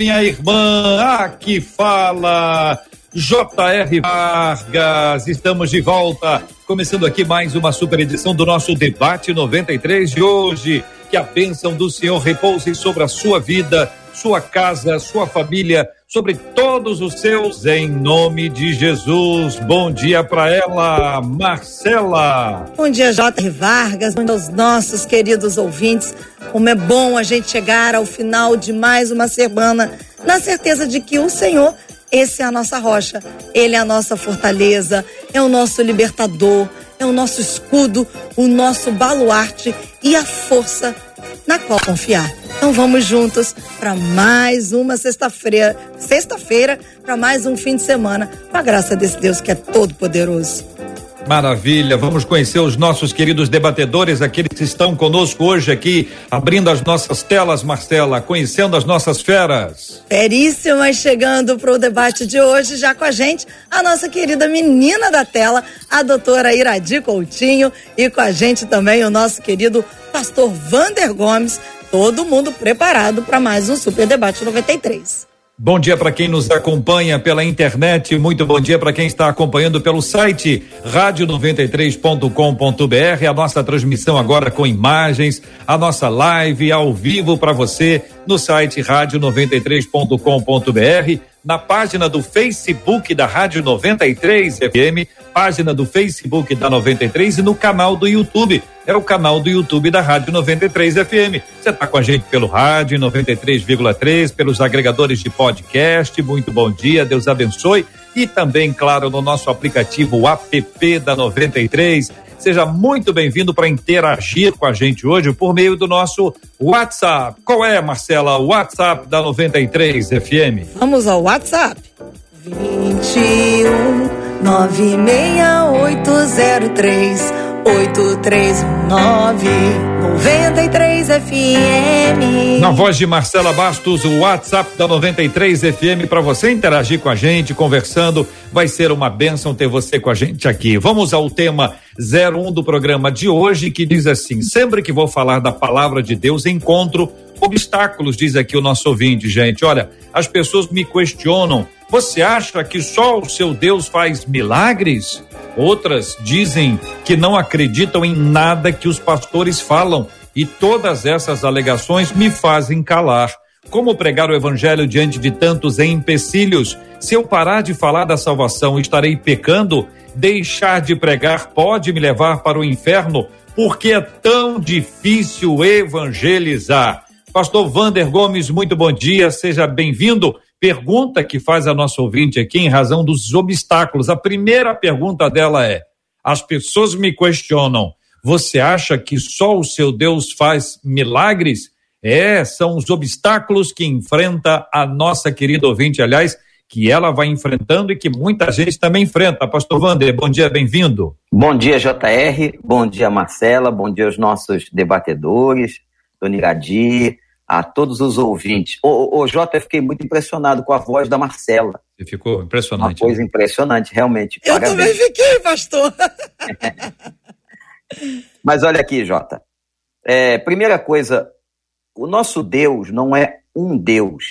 Minha irmã. Aqui fala J.R. Vargas. Estamos de volta Começando aqui mais uma super edição do nosso debate 93 de hoje. Que a bênção do Senhor repouse sobre a sua vida, sua casa, sua família, sobre todos os seus, em nome de Jesus. Bom dia para ela, Marcela. Bom dia, J. Vargas, bom dia aos nossos queridos ouvintes. Como é bom a gente chegar ao final de mais uma semana, na certeza de que o Senhor esse é a nossa rocha, ele é a nossa fortaleza, é o nosso libertador, é o nosso escudo, o nosso baluarte e a força na qual confiar. Então vamos juntos para mais uma sexta-feira, sexta-feira, para mais um fim de semana, com a graça desse Deus que é todo poderoso. Maravilha, vamos conhecer os nossos queridos debatedores, aqueles que estão conosco hoje aqui, abrindo as nossas telas, Marcela, conhecendo as nossas feras. Feríssimas chegando para o debate de hoje, já com a gente, a nossa querida menina da tela, a doutora Iradi Coutinho, e com a gente também o nosso querido pastor Vander Gomes, todo mundo preparado para mais um Super Debate 93. Bom dia para quem nos acompanha pela internet, muito bom dia para quem está acompanhando pelo site rádio93.com.br, a nossa transmissão agora com imagens, a nossa live ao vivo para você no site rádio93.com.br na página do Facebook da Rádio 93 FM, página do Facebook da 93 e no canal do YouTube. É o canal do YouTube da Rádio 93 FM. Você está com a gente pelo rádio 93,3, pelos agregadores de podcast. Muito bom dia, Deus abençoe. E também, claro, no nosso aplicativo app da 93 Seja muito bem-vindo para interagir com a gente hoje por meio do nosso WhatsApp. Qual é, Marcela, o WhatsApp da 93 FM? Vamos ao WhatsApp. 21 96803 8319 93 FM. Na voz de Marcela Bastos, o WhatsApp da 93 FM para você interagir com a gente, conversando. Vai ser uma bênção ter você com a gente aqui. Vamos ao tema 01 do programa de hoje, que diz assim: sempre que vou falar da palavra de Deus, encontro obstáculos, diz aqui o nosso ouvinte, gente. Olha, as pessoas me questionam: você acha que só o seu Deus faz milagres? Outras dizem que não acreditam em nada que os pastores falam e todas essas alegações me fazem calar. Como pregar o evangelho diante de tantos empecilhos? Se eu parar de falar da salvação, estarei pecando? Deixar de pregar pode me levar para o inferno? Porque é tão difícil evangelizar. Pastor Vander Gomes, muito bom dia, seja bem-vindo pergunta que faz a nossa ouvinte aqui em razão dos obstáculos. A primeira pergunta dela é: as pessoas me questionam, você acha que só o seu Deus faz milagres? É, são os obstáculos que enfrenta a nossa querida ouvinte, aliás, que ela vai enfrentando e que muita gente também enfrenta. Pastor Wander, bom dia, bem-vindo. Bom dia, JR, bom dia, Marcela, bom dia aos nossos debatedores, Dona Iradir, a todos os ouvintes. Ô, ô, Jota, eu fiquei muito impressionado com a voz da Marcela. Você ficou impressionante. Uma coisa impressionante, realmente. Eu Parabéns. também fiquei, pastor. Mas olha aqui, Jota. É, primeira coisa, o nosso Deus não é um Deus,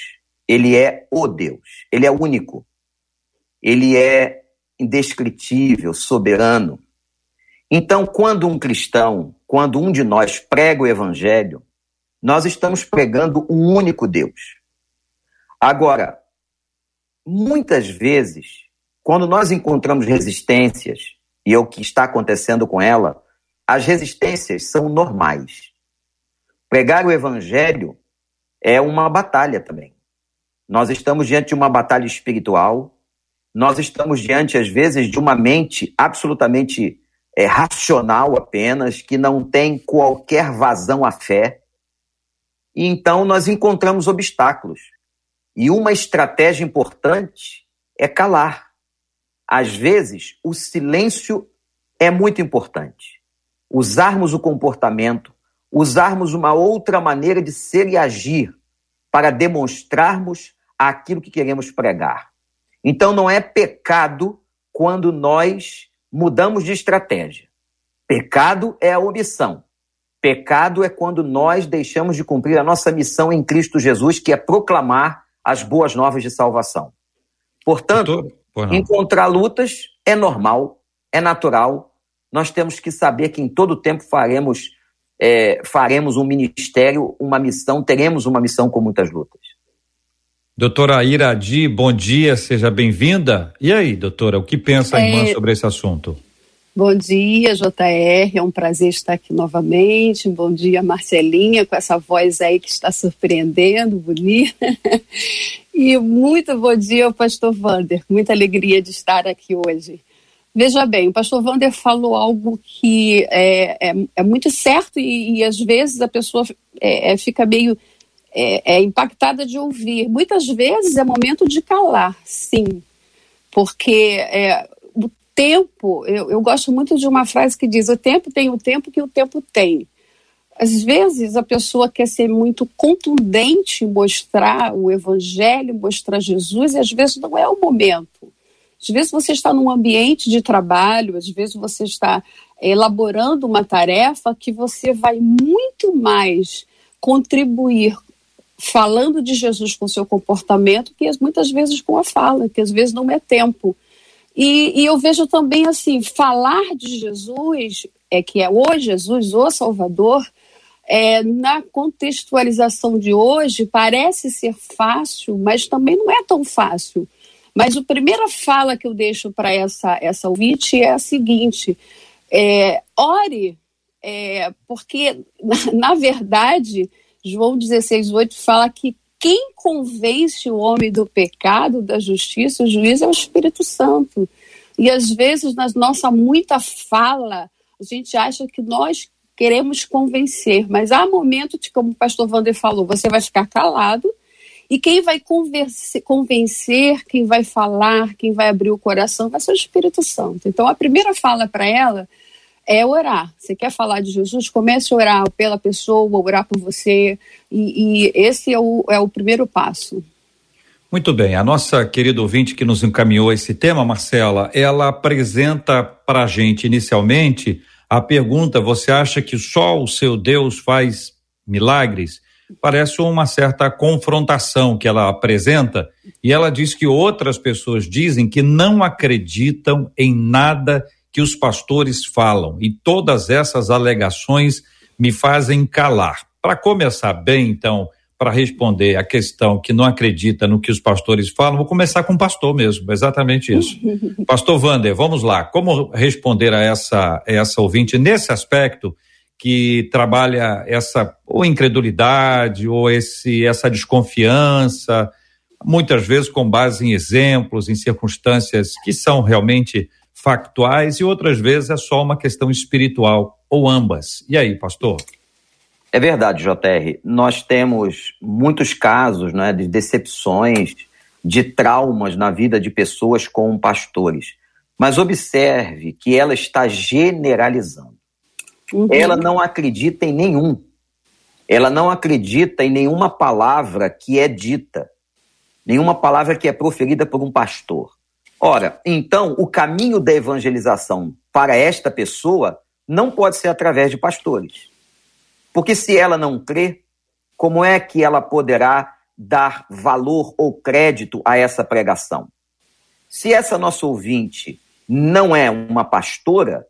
ele é o Deus. Ele é único. Ele é indescritível, soberano. Então, quando um cristão, quando um de nós prega o evangelho, nós estamos pregando um único Deus. Agora, muitas vezes, quando nós encontramos resistências, e é o que está acontecendo com ela, as resistências são normais. Pregar o evangelho é uma batalha também. Nós estamos diante de uma batalha espiritual, nós estamos diante, às vezes, de uma mente absolutamente é, racional apenas, que não tem qualquer vazão à fé. E então nós encontramos obstáculos. E uma estratégia importante é calar. Às vezes, o silêncio é muito importante. Usarmos o comportamento, usarmos uma outra maneira de ser e agir para demonstrarmos aquilo que queremos pregar. Então, não é pecado quando nós mudamos de estratégia. Pecado é a omissão. Pecado é quando nós deixamos de cumprir a nossa missão em Cristo Jesus, que é proclamar as boas novas de salvação. Portanto, encontrar lutas é normal, é natural. Nós temos que saber que em todo tempo faremos é, faremos um ministério, uma missão, teremos uma missão com muitas lutas. Doutora Iradi, bom dia, seja bem-vinda. E aí, doutora, o que pensa a irmã é... sobre esse assunto? Bom dia, JR, é um prazer estar aqui novamente. Bom dia, Marcelinha, com essa voz aí que está surpreendendo, bonita. E muito bom dia ao pastor Vander, muita alegria de estar aqui hoje. Veja bem, o pastor Vander falou algo que é, é, é muito certo e, e, às vezes a pessoa é, é fica meio é, é, impactada de ouvir. Muitas vezes é momento de calar, sim, porque tempo, eu, eu gosto muito de uma frase que diz: o tempo tem o tempo que o tempo tem. Às vezes a pessoa quer ser muito contundente, mostrar o evangelho, mostrar Jesus, e às vezes não é o momento. Às vezes você está num ambiente de trabalho, às vezes você está elaborando uma tarefa que você vai muito mais contribuir falando de Jesus com seu comportamento que muitas vezes com a fala, que às vezes não é tempo. E, e, eu vejo também assim, falar de Jesus, é que é o Jesus, o Salvador, é, na contextualização de hoje parece ser fácil, mas também não é tão fácil. Mas a primeira fala que eu deixo para essa, essa ouvinte é a seguinte: é, ore, é, porque, na, na, verdade, João 16,8 fala que quem convence o homem do pecado, da justiça, o juiz é o Espírito Santo. E às vezes, na nossa muita fala, a gente acha que nós queremos convencer, mas há momentos, como o pastor Wander falou, você vai ficar calado e quem vai convencer, quem vai falar, quem vai abrir o coração vai ser o Espírito Santo. Então a primeira fala para ela é orar. Você quer falar de Jesus? Comece a orar pela pessoa, orar por você. E, e esse é o, é o primeiro passo. Muito bem, a nossa querida ouvinte que nos encaminhou esse tema, Marcela, ela apresenta para a gente inicialmente a pergunta: você acha que só o seu Deus faz milagres? parece uma certa confrontação que ela apresenta, e ela diz que outras pessoas dizem que não acreditam em nada que os pastores falam, e todas essas alegações me fazem calar. Para começar bem, então, para responder a questão que não acredita no que os pastores falam, vou começar com o pastor mesmo, exatamente isso. pastor Vander, vamos lá, como responder a essa, essa ouvinte nesse aspecto? que trabalha essa ou incredulidade ou esse essa desconfiança, muitas vezes com base em exemplos, em circunstâncias que são realmente factuais e outras vezes é só uma questão espiritual ou ambas. E aí, pastor? É verdade, JR. Nós temos muitos casos né, de decepções, de traumas na vida de pessoas com pastores. Mas observe que ela está generalizando. Uhum. Ela não acredita em nenhum. Ela não acredita em nenhuma palavra que é dita, nenhuma palavra que é proferida por um pastor. Ora, então, o caminho da evangelização para esta pessoa não pode ser através de pastores. Porque se ela não crê, como é que ela poderá dar valor ou crédito a essa pregação? Se essa nossa ouvinte não é uma pastora,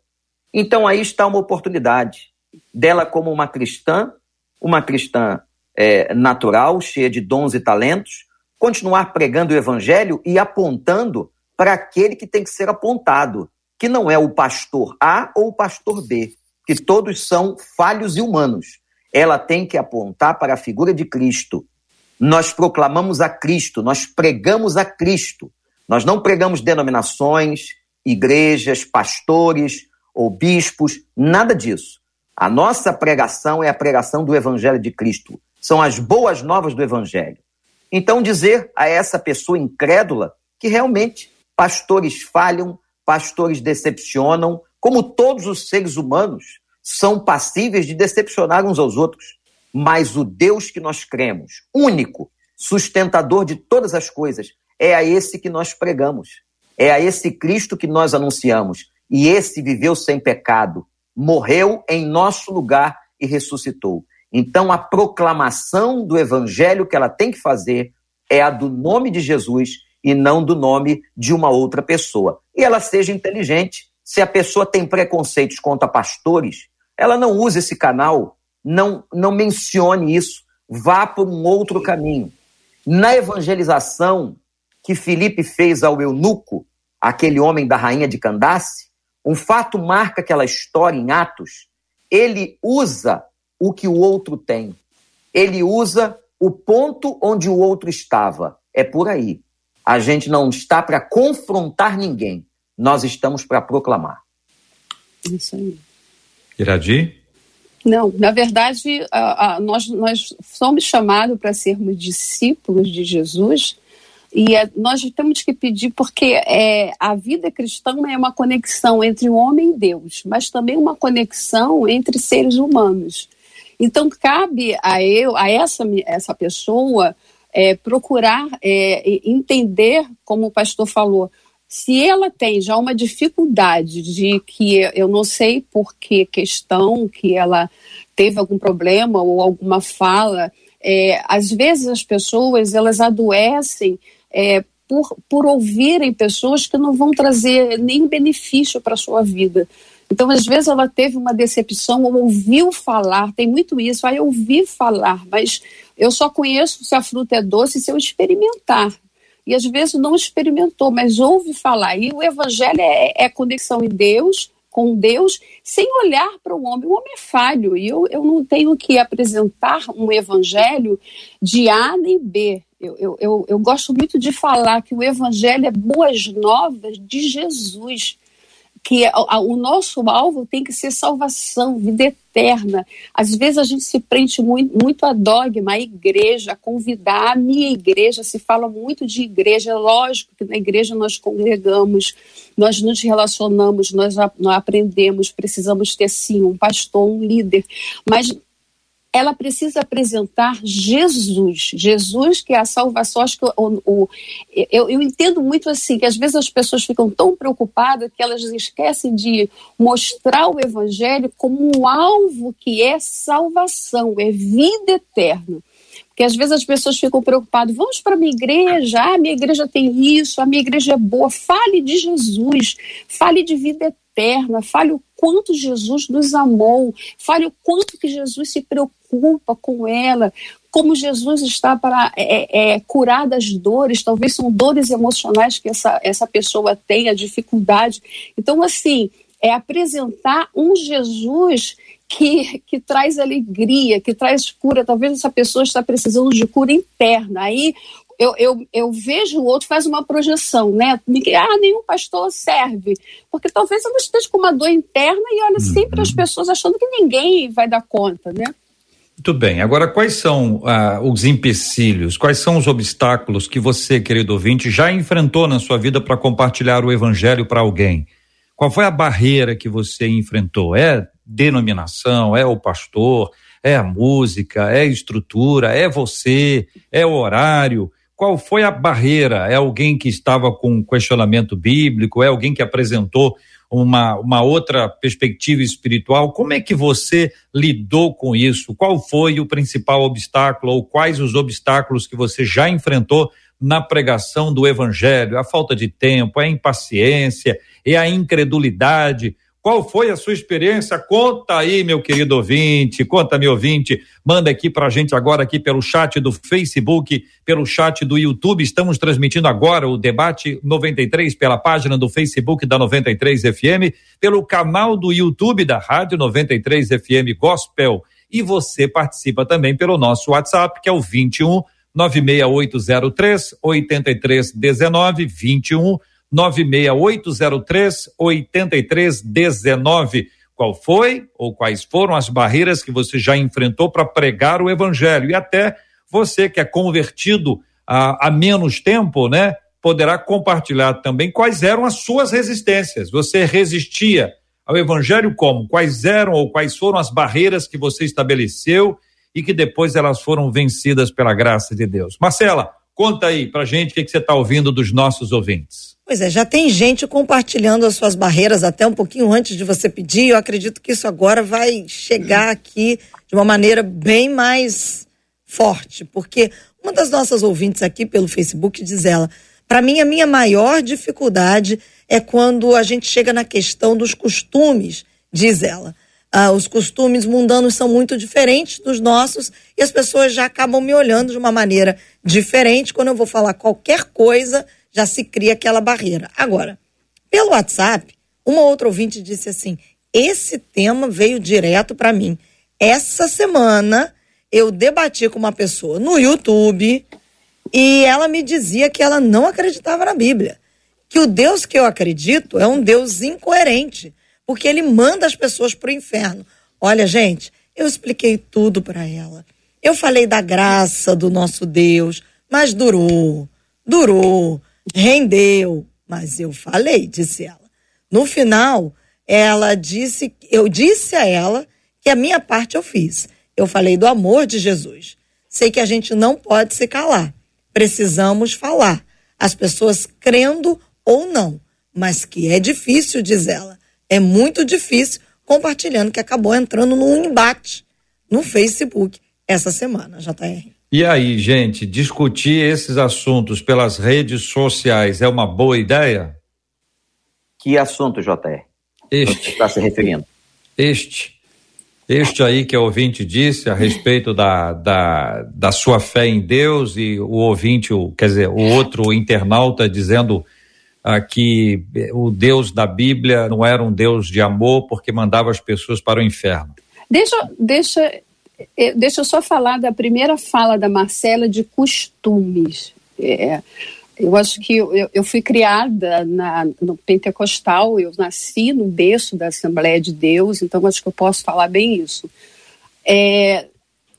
então aí está uma oportunidade dela, como uma cristã, uma cristã é, natural, cheia de dons e talentos, continuar pregando o evangelho e apontando para aquele que tem que ser apontado, que não é o pastor A ou o pastor B, que todos são falhos e humanos. Ela tem que apontar para a figura de Cristo. Nós proclamamos a Cristo, nós pregamos a Cristo. Nós não pregamos denominações, igrejas, pastores, ou bispos, nada disso. A nossa pregação é a pregação do Evangelho de Cristo. São as boas novas do Evangelho. Então, dizer a essa pessoa incrédula que realmente pastores falham, pastores decepcionam, como todos os seres humanos são passíveis de decepcionar uns aos outros. Mas o Deus que nós cremos, único, sustentador de todas as coisas, é a esse que nós pregamos. É a esse Cristo que nós anunciamos. E esse viveu sem pecado, morreu em nosso lugar e ressuscitou. Então, a proclamação do evangelho que ela tem que fazer é a do nome de Jesus e não do nome de uma outra pessoa. E ela seja inteligente. Se a pessoa tem preconceitos contra pastores, ela não use esse canal, não, não mencione isso, vá por um outro caminho. Na evangelização que Filipe fez ao eunuco, aquele homem da rainha de Candace, um fato marca aquela história em Atos. Ele usa o que o outro tem. Ele usa o ponto onde o outro estava. É por aí. A gente não está para confrontar ninguém. Nós estamos para proclamar. Isso aí. Iradi? Não, na verdade, a, a, nós, nós somos chamados para sermos discípulos de Jesus e a, nós temos que pedir, porque é, a vida cristã é uma conexão entre o homem e Deus, mas também uma conexão entre seres humanos. Então, cabe a eu, a essa, essa pessoa, é, procurar é, entender, como o pastor falou, se ela tem já uma dificuldade de que eu não sei por que questão que ela teve algum problema ou alguma fala, é, às vezes as pessoas elas adoecem é, por, por ouvirem pessoas que não vão trazer nem benefício para a sua vida. Então, às vezes, ela teve uma decepção ou ouviu falar, tem muito isso, aí eu ouvi falar, mas eu só conheço se a fruta é doce se eu experimentar. E às vezes não experimentou, mas ouve falar. E o evangelho é, é conexão em Deus, com Deus, sem olhar para o homem. O homem é falho, e eu, eu não tenho que apresentar um evangelho de A nem B. Eu, eu, eu, eu gosto muito de falar que o evangelho é boas novas de Jesus que o nosso alvo tem que ser salvação, vida eterna. Às vezes a gente se prende muito, muito a dogma, a igreja, a convidar a minha igreja. Se fala muito de igreja, é lógico que na igreja nós congregamos, nós nos relacionamos, nós, nós aprendemos, precisamos ter sim um pastor, um líder. Mas ela precisa apresentar Jesus, Jesus que é a salvação. Acho que o, o, eu, eu, entendo muito assim que às vezes as pessoas ficam tão preocupadas que elas esquecem de mostrar o Evangelho como um alvo que é salvação, é vida eterna. Porque às vezes as pessoas ficam preocupadas, vamos para a minha igreja, ah, minha igreja tem isso, a minha igreja é boa. Fale de Jesus, fale de vida eterna, fale o quanto Jesus nos amou, fale o quanto que Jesus se preocupa com ela, como Jesus está para é, é, curar das dores, talvez são dores emocionais que essa, essa pessoa tem, a dificuldade. Então, assim, é apresentar um Jesus que, que traz alegria, que traz cura. Talvez essa pessoa está precisando de cura interna. Aí eu, eu, eu vejo o outro faz uma projeção, né? Ah, nenhum pastor serve. Porque talvez eu esteja com uma dor interna e olha uhum. sempre as pessoas achando que ninguém vai dar conta, né? Muito bem. Agora, quais são ah, os empecilhos, quais são os obstáculos que você, querido ouvinte, já enfrentou na sua vida para compartilhar o evangelho para alguém? Qual foi a barreira que você enfrentou? É denominação, é o pastor, é a música, é a estrutura, é você, é o horário? qual foi a barreira? É alguém que estava com questionamento bíblico? É alguém que apresentou uma, uma outra perspectiva espiritual? Como é que você lidou com isso? Qual foi o principal obstáculo ou quais os obstáculos que você já enfrentou na pregação do evangelho? A falta de tempo, a impaciência, é a incredulidade? Qual foi a sua experiência? Conta aí, meu querido ouvinte, conta, meu ouvinte. Manda aqui pra gente agora aqui pelo chat do Facebook, pelo chat do YouTube. Estamos transmitindo agora o debate 93 pela página do Facebook da 93 FM, pelo canal do YouTube da Rádio 93 FM Gospel. E você participa também pelo nosso WhatsApp, que é o 21 96803 8319 21 96803 8319. Qual foi ou quais foram as barreiras que você já enfrentou para pregar o evangelho? E até você que é convertido há, há menos tempo, né? Poderá compartilhar também quais eram as suas resistências. Você resistia ao Evangelho como? Quais eram ou quais foram as barreiras que você estabeleceu e que depois elas foram vencidas pela graça de Deus? Marcela, conta aí pra gente o que, que você está ouvindo dos nossos ouvintes. Pois é, já tem gente compartilhando as suas barreiras até um pouquinho antes de você pedir. Eu acredito que isso agora vai chegar aqui de uma maneira bem mais forte, porque uma das nossas ouvintes aqui pelo Facebook diz ela: para mim a minha maior dificuldade é quando a gente chega na questão dos costumes, diz ela. Ah, os costumes mundanos são muito diferentes dos nossos e as pessoas já acabam me olhando de uma maneira diferente quando eu vou falar qualquer coisa já se cria aquela barreira. Agora, pelo WhatsApp, uma outra ouvinte disse assim: esse tema veio direto para mim. Essa semana eu debati com uma pessoa no YouTube e ela me dizia que ela não acreditava na Bíblia. Que o Deus que eu acredito é um Deus incoerente, porque ele manda as pessoas para o inferno. Olha, gente, eu expliquei tudo para ela. Eu falei da graça do nosso Deus, mas durou, durou rendeu. Mas eu falei, disse ela. No final, ela disse, eu disse a ela que a minha parte eu fiz. Eu falei do amor de Jesus. Sei que a gente não pode se calar. Precisamos falar. As pessoas crendo ou não. Mas que é difícil, diz ela. É muito difícil, compartilhando que acabou entrando num embate no Facebook essa semana, JR. E aí, gente, discutir esses assuntos pelas redes sociais é uma boa ideia? Que assunto, JR? Este. está se referindo? Este. Este aí que o ouvinte disse a respeito da, da, da sua fé em Deus e o ouvinte, o, quer dizer, o outro internauta dizendo ah, que o Deus da Bíblia não era um Deus de amor porque mandava as pessoas para o inferno. Deixa, deixa deixa eu só falar da primeira fala da Marcela de costumes. É, eu acho que eu, eu fui criada na, no pentecostal, eu nasci no berço da Assembleia de Deus, então acho que eu posso falar bem isso. É,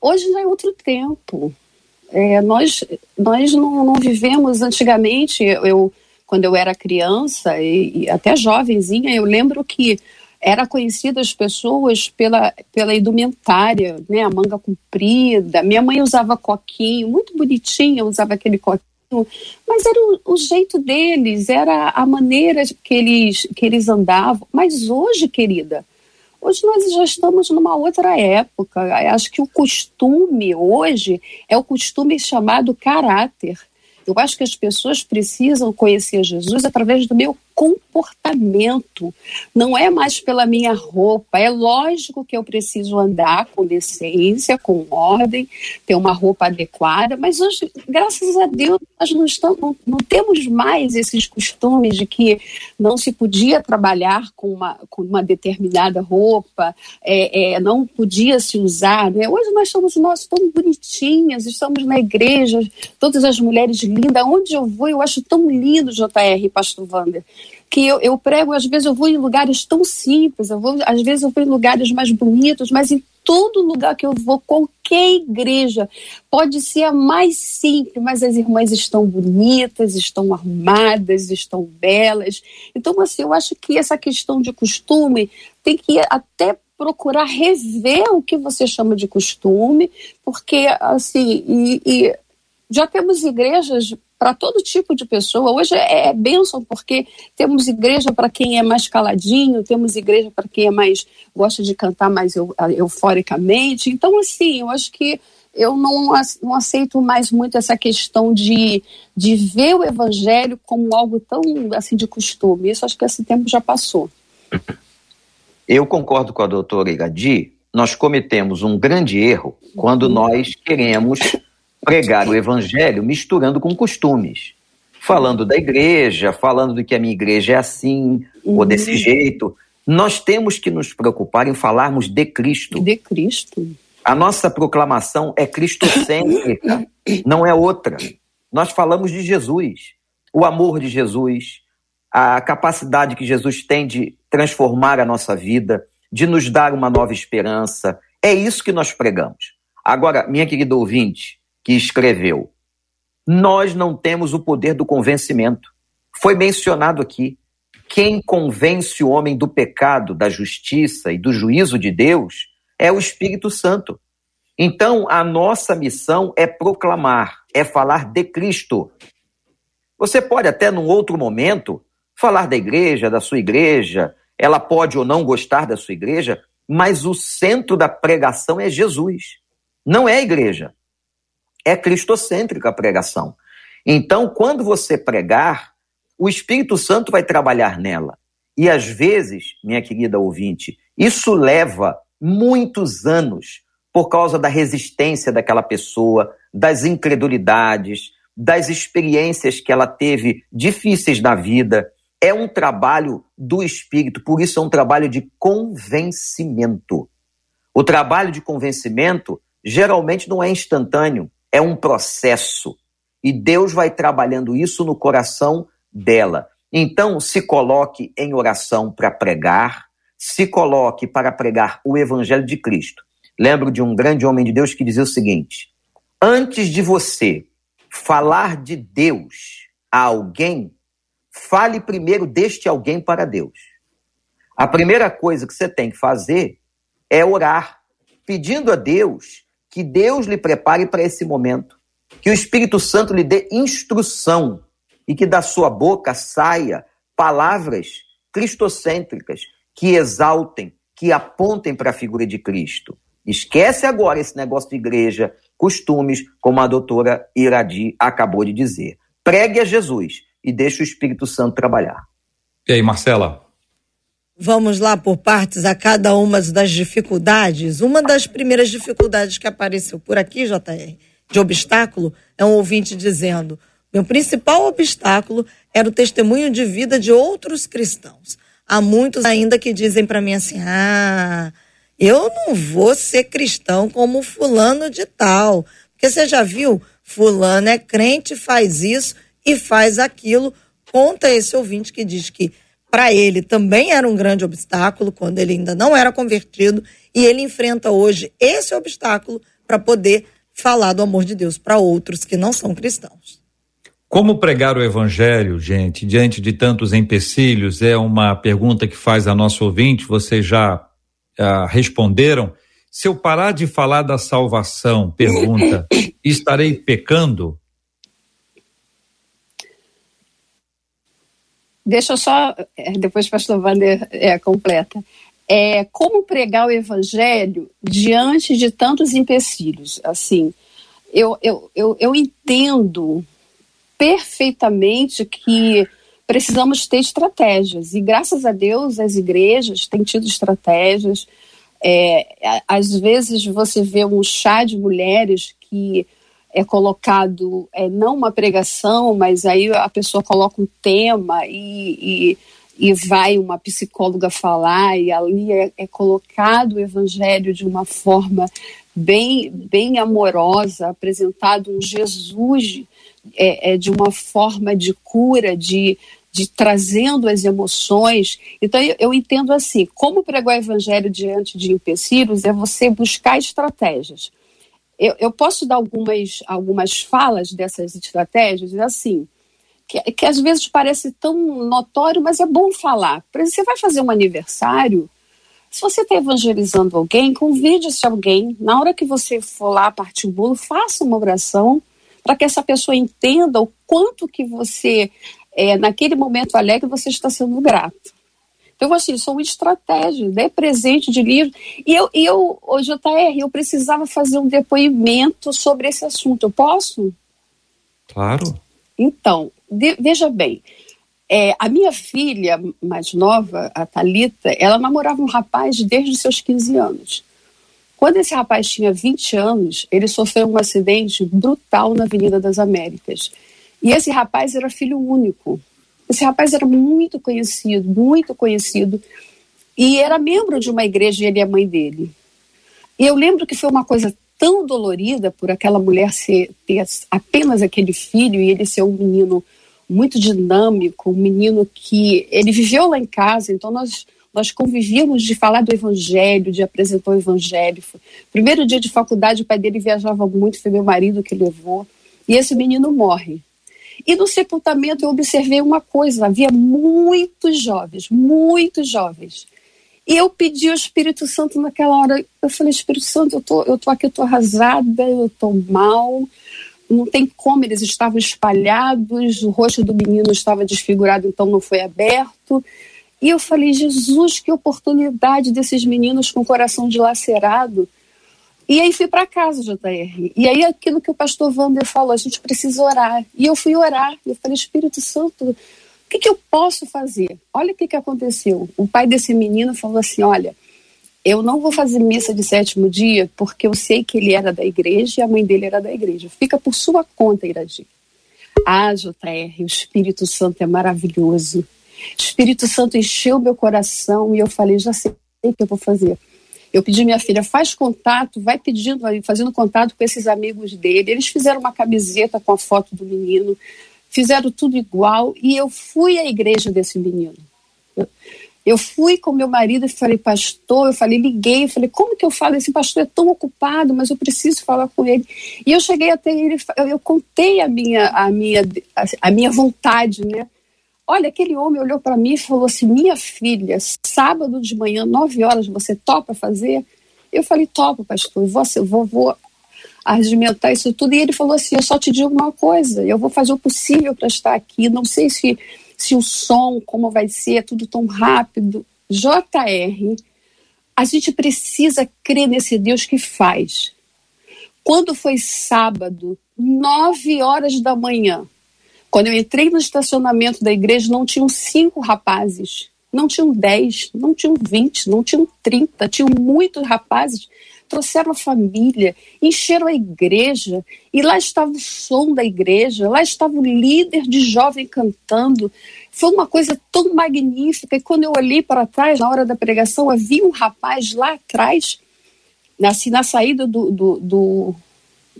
hoje já é outro tempo. É, nós nós não, não, vivemos antigamente, eu, quando eu era criança e, e até jovenzinha, eu lembro que era conhecida as pessoas pela, pela indumentária, né, a manga comprida. Minha mãe usava coquinho, muito bonitinha, usava aquele coquinho, mas era o, o, jeito deles, era a maneira que eles, que eles andavam. Mas hoje, querida, hoje nós já estamos numa outra época. Acho que o costume hoje é o costume chamado caráter. Eu acho que as pessoas precisam conhecer Jesus através do meu comportamento, não é mais pela minha roupa. É lógico que eu preciso andar com decência, com ordem, ter uma roupa adequada, mas hoje, graças a Deus, nós não, estamos, não, não temos mais esses costumes de que não se podia trabalhar com uma, com uma determinada roupa, é, é, não podia se usar. Né? Hoje nós somos nós tão bonitinhas, estamos na igreja, todas as mulheres lindas. Onde eu vou, eu acho tão lindo, JR, Pastor Wander que eu, eu prego, às vezes eu vou em lugares tão simples, eu vou, às vezes eu vou em lugares mais bonitos, mas em todo lugar que eu vou, qualquer igreja, pode ser a mais simples, mas as irmãs estão bonitas, estão arrumadas, estão belas. Então, assim, eu acho que essa questão de costume tem que até procurar rever o que você chama de costume, porque, assim, e, e já temos igrejas para todo tipo de pessoa. Hoje é, é bênção, porque temos igreja para quem é mais caladinho, temos igreja para quem é mais gosta de cantar mais eu, euforicamente. Então, assim, eu acho que eu não, não aceito mais muito essa questão de, de ver o evangelho como algo tão assim de costume. Isso acho que esse tempo já passou. Eu concordo com a doutora Igadi. Nós cometemos um grande erro quando nós queremos pregar o evangelho misturando com costumes. Falando da igreja, falando de que a minha igreja é assim uhum. ou desse jeito. Nós temos que nos preocupar em falarmos de Cristo. De Cristo. A nossa proclamação é cristocêntrica, não é outra. Nós falamos de Jesus, o amor de Jesus, a capacidade que Jesus tem de transformar a nossa vida, de nos dar uma nova esperança. É isso que nós pregamos. Agora, minha querida ouvinte, que escreveu. Nós não temos o poder do convencimento. Foi mencionado aqui. Quem convence o homem do pecado, da justiça e do juízo de Deus é o Espírito Santo. Então, a nossa missão é proclamar, é falar de Cristo. Você pode até num outro momento falar da igreja, da sua igreja, ela pode ou não gostar da sua igreja, mas o centro da pregação é Jesus, não é a igreja. É cristocêntrica a pregação. Então, quando você pregar, o Espírito Santo vai trabalhar nela. E às vezes, minha querida ouvinte, isso leva muitos anos por causa da resistência daquela pessoa, das incredulidades, das experiências que ela teve difíceis na vida. É um trabalho do espírito, por isso é um trabalho de convencimento. O trabalho de convencimento geralmente não é instantâneo, é um processo. E Deus vai trabalhando isso no coração dela. Então, se coloque em oração para pregar, se coloque para pregar o evangelho de Cristo. Lembro de um grande homem de Deus que dizia o seguinte: antes de você falar de Deus a alguém, fale primeiro deste alguém para Deus. A primeira coisa que você tem que fazer é orar, pedindo a Deus que Deus lhe prepare para esse momento, que o Espírito Santo lhe dê instrução e que da sua boca saia palavras cristocêntricas que exaltem, que apontem para a figura de Cristo. Esquece agora esse negócio de igreja, costumes, como a doutora Iradi acabou de dizer. Pregue a Jesus e deixe o Espírito Santo trabalhar. E aí, Marcela? Vamos lá por partes a cada uma das dificuldades. Uma das primeiras dificuldades que apareceu por aqui, JR, de obstáculo, é um ouvinte dizendo: meu principal obstáculo era o testemunho de vida de outros cristãos. Há muitos ainda que dizem para mim assim: ah, eu não vou ser cristão como fulano de tal. Porque você já viu, fulano é crente, faz isso e faz aquilo. Conta esse ouvinte que diz que para ele também era um grande obstáculo quando ele ainda não era convertido e ele enfrenta hoje esse obstáculo para poder falar do amor de Deus para outros que não são cristãos. Como pregar o evangelho, gente, diante de tantos empecilhos? É uma pergunta que faz a nosso ouvinte. Você já ah, responderam. Se eu parar de falar da salvação, pergunta, estarei pecando? Deixa eu só, é, depois o pastor Wander é, completa. É, como pregar o evangelho diante de tantos empecilhos? Assim, eu, eu, eu, eu entendo perfeitamente que precisamos ter estratégias. E graças a Deus as igrejas têm tido estratégias. É, às vezes você vê um chá de mulheres que é colocado é, não uma pregação, mas aí a pessoa coloca um tema e, e, e vai uma psicóloga falar e ali é, é, colocado o evangelho de uma forma bem, bem amorosa, apresentado um Jesus é, é, de uma forma de cura, de, de trazendo as emoções. Então, eu, eu entendo assim: como pregar o evangelho diante de empecilhos é você buscar estratégias. Eu, eu posso dar algumas, algumas falas dessas estratégias, assim, que, que às vezes parece tão notório, mas é bom falar. Por exemplo, você vai fazer um aniversário. Se você está evangelizando alguém, convide esse alguém. Na hora que você for lá partir o bolo, faça uma oração para que essa pessoa entenda o quanto que você, é, naquele momento alegre, você está sendo grato. Então, assim, são estratégias, né? Presente de livro. E eu, eu, JR, eu precisava fazer um depoimento sobre esse assunto. Eu posso? Claro. Então, de, veja bem, é, a minha filha mais nova, a Talita, ela namorava um rapaz desde os seus 15 anos. Quando esse rapaz tinha 20 anos, ele sofreu um acidente brutal na Avenida das Américas. E esse rapaz era filho único. Esse rapaz era muito conhecido, muito conhecido, e era membro de uma igreja, ele e a mãe dele. E eu lembro que foi uma coisa tão dolorida por aquela mulher ser, ter apenas aquele filho e ele ser um menino muito dinâmico, um menino que ele viveu lá em casa, então nós nós convivíamos de falar do evangelho, de apresentar o evangelho. Primeiro dia de faculdade, o pai dele viajava muito, foi meu marido que levou. E esse menino morre. E no sepultamento eu observei uma coisa: havia muitos jovens, muitos jovens. E eu pedi ao Espírito Santo naquela hora. Eu falei: Espírito Santo, eu tô, eu tô aqui, eu tô arrasada, eu tô mal. Não tem como, eles estavam espalhados, o rosto do menino estava desfigurado, então não foi aberto. E eu falei: Jesus, que oportunidade desses meninos com o coração dilacerado e aí fui para casa, JR. E aí aquilo que o pastor Wander falou, a gente precisa orar. E eu fui orar. Eu falei, Espírito Santo, o que, que eu posso fazer? Olha o que, que aconteceu. O pai desse menino falou assim: olha, eu não vou fazer missa de sétimo dia porque eu sei que ele era da igreja e a mãe dele era da igreja. Fica por sua conta, Iradir. Ah, JR, o Espírito Santo é maravilhoso. O Espírito Santo encheu meu coração e eu falei, já sei o que eu vou fazer. Eu pedi minha filha, faz contato, vai pedindo, vai fazendo contato com esses amigos dele. Eles fizeram uma camiseta com a foto do menino, fizeram tudo igual e eu fui à igreja desse menino. Eu, fui com meu marido e falei, pastor, eu falei, liguei, eu falei, como que eu falo? Esse pastor é tão ocupado, mas eu preciso falar com ele. E eu cheguei até ele, eu, eu contei a minha, a minha, a minha vontade, né? Olha, aquele homem olhou para mim e falou assim: Minha filha, sábado de manhã, nove horas, você topa fazer? Eu falei: Topo, pastor, eu vou, vou argimentar isso tudo. E ele falou assim: Eu só te digo uma coisa, eu vou fazer o possível para estar aqui. Não sei se, se o som, como vai ser, é tudo tão rápido. JR, a gente precisa crer nesse Deus que faz. Quando foi sábado, nove horas da manhã, quando eu entrei no estacionamento da igreja, não tinham cinco rapazes, não tinham dez, não tinham vinte, não tinham trinta, tinham muitos rapazes. Trouxeram a família, encheram a igreja, e lá estava o som da igreja, lá estava o líder de jovem cantando. Foi uma coisa tão magnífica. E quando eu olhei para trás, na hora da pregação, havia um rapaz lá atrás, assim, na saída do, do, do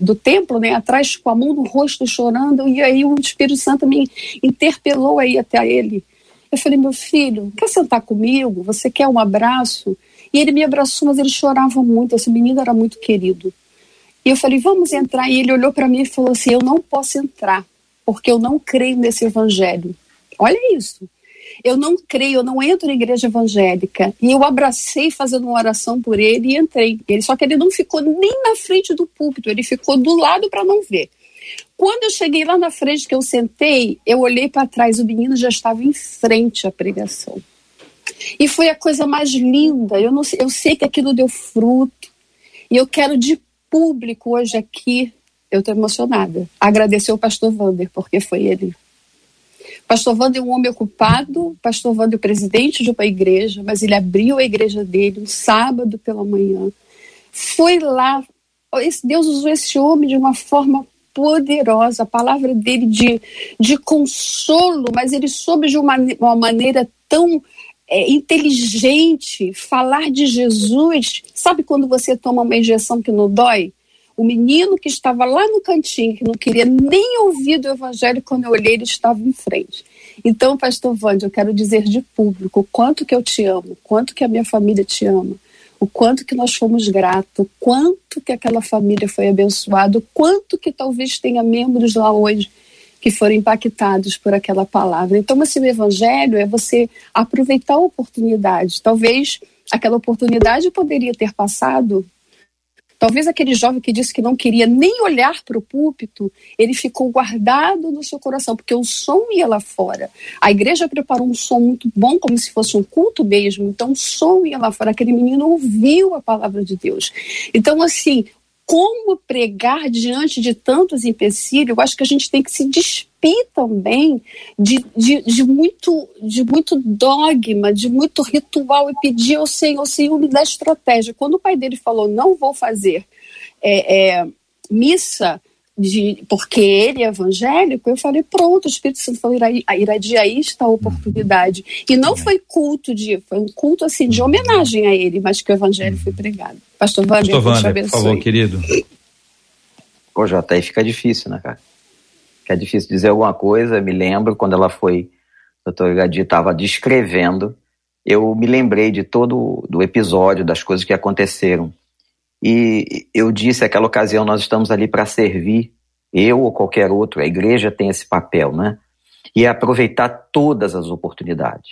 do templo, né, atrás com a mão no rosto chorando, e aí o Espírito Santo me interpelou aí até ele. Eu falei, meu filho, quer sentar comigo? Você quer um abraço? E ele me abraçou, mas ele chorava muito, esse menino era muito querido. E eu falei, vamos entrar. E ele olhou para mim e falou assim: Eu não posso entrar, porque eu não creio nesse evangelho. Olha isso eu não creio, eu não entro na igreja evangélica. E eu abracei fazendo uma oração por ele e entrei. Ele só que ele não ficou nem na frente do púlpito, ele ficou do lado para não ver. Quando eu cheguei lá na frente que eu sentei, eu olhei para trás, o menino já estava em frente à pregação. E foi a coisa mais linda. Eu, não, eu sei que aquilo deu fruto. E eu quero de público hoje aqui, eu estou emocionada, agradecer o pastor Wander, porque foi ele Pastor Wander é um homem ocupado, Pastor Wander é o presidente de uma igreja, mas ele abriu a igreja dele um sábado pela manhã. Foi lá, Deus usou esse homem de uma forma poderosa, a palavra dele de, de consolo, mas ele soube de uma, uma maneira tão é, inteligente falar de Jesus. Sabe quando você toma uma injeção que não dói? O menino que estava lá no cantinho, que não queria nem ouvir do evangelho, quando eu olhei, ele estava em frente. Então, pastor Vande, eu quero dizer de público o quanto que eu te amo, o quanto que a minha família te ama, o quanto que nós fomos gratos, o quanto que aquela família foi abençoada, o quanto que talvez tenha membros lá hoje que foram impactados por aquela palavra. Então, assim, o evangelho é você aproveitar a oportunidade. Talvez aquela oportunidade poderia ter passado Talvez aquele jovem que disse que não queria nem olhar para o púlpito, ele ficou guardado no seu coração, porque o som ia lá fora. A igreja preparou um som muito bom, como se fosse um culto mesmo. Então, o som ia lá fora. Aquele menino ouviu a palavra de Deus. Então, assim, como pregar diante de tantos empecilhos, eu acho que a gente tem que se despir também de, de, de, muito, de muito dogma, de muito ritual e pedir ao Senhor, Senhor, me dá estratégia. Quando o pai dele falou, não vou fazer é, é, missa, de, porque ele é evangélico, eu falei, pronto, o Espírito Santo falou, irradia, aí está a oportunidade. E não foi culto de, foi um culto assim de homenagem a ele, mas que o evangelho foi pregado. Pastor Wander, Pastor Wander por favor, querido. Pô, Jota, aí fica difícil, né, cara? Fica difícil dizer alguma coisa, me lembro quando ela foi, o doutor Gadi estava descrevendo, eu me lembrei de todo do episódio, das coisas que aconteceram e eu disse aquela ocasião, nós estamos ali para servir Eu ou qualquer outro, a igreja tem esse papel, né? E é aproveitar todas as oportunidades.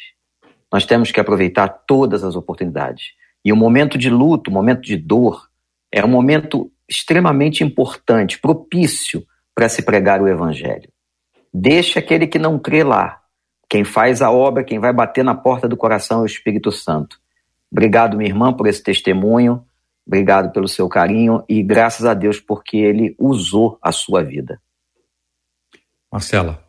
Nós temos que aproveitar todas as oportunidades. E o momento de luto, o momento de dor, é um momento extremamente importante, propício para se pregar o evangelho. Deixa aquele que não crê lá. Quem faz a obra, quem vai bater na porta do coração é o Espírito Santo. Obrigado, minha irmã, por esse testemunho. Obrigado pelo seu carinho e graças a Deus porque ele usou a sua vida. Marcela.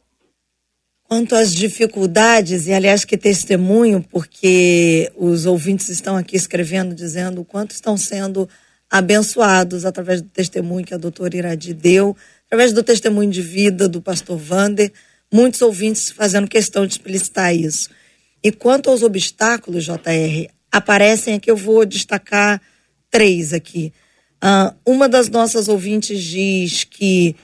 Quanto às dificuldades, e aliás que testemunho, porque os ouvintes estão aqui escrevendo, dizendo o quanto estão sendo abençoados através do testemunho que a doutora Iradi deu, através do testemunho de vida do pastor Vander, muitos ouvintes fazendo questão de explicitar isso. E quanto aos obstáculos, JR, aparecem aqui, eu vou destacar três aqui. Uh, uma das nossas ouvintes diz que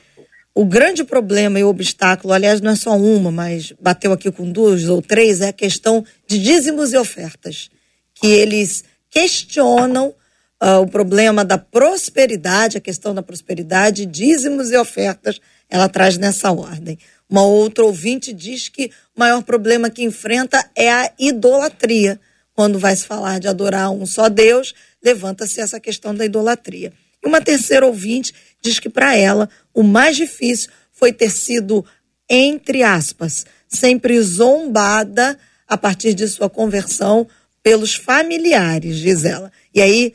o grande problema e o obstáculo, aliás, não é só uma, mas bateu aqui com duas ou três, é a questão de dízimos e ofertas. Que eles questionam uh, o problema da prosperidade, a questão da prosperidade, dízimos e ofertas, ela traz nessa ordem. Uma outra ouvinte diz que o maior problema que enfrenta é a idolatria. Quando vai se falar de adorar um só Deus, levanta-se essa questão da idolatria. E uma terceira ouvinte diz que para ela o mais difícil foi ter sido, entre aspas, sempre zombada a partir de sua conversão pelos familiares, diz ela. E aí,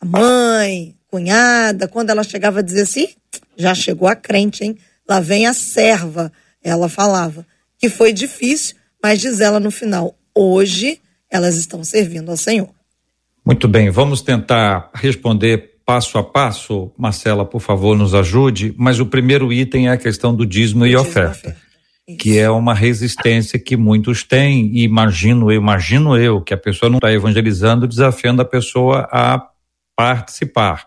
a mãe, cunhada, quando ela chegava a dizer assim, já chegou a crente, hein? Lá vem a serva, ela falava. Que foi difícil, mas diz ela no final, hoje elas estão servindo ao Senhor. Muito bem, vamos tentar responder passo a passo. Marcela, por favor, nos ajude. Mas o primeiro item é a questão do dízimo e oferta, que é uma resistência que muitos têm. E imagino, eu imagino eu que a pessoa não está evangelizando, desafiando a pessoa a participar.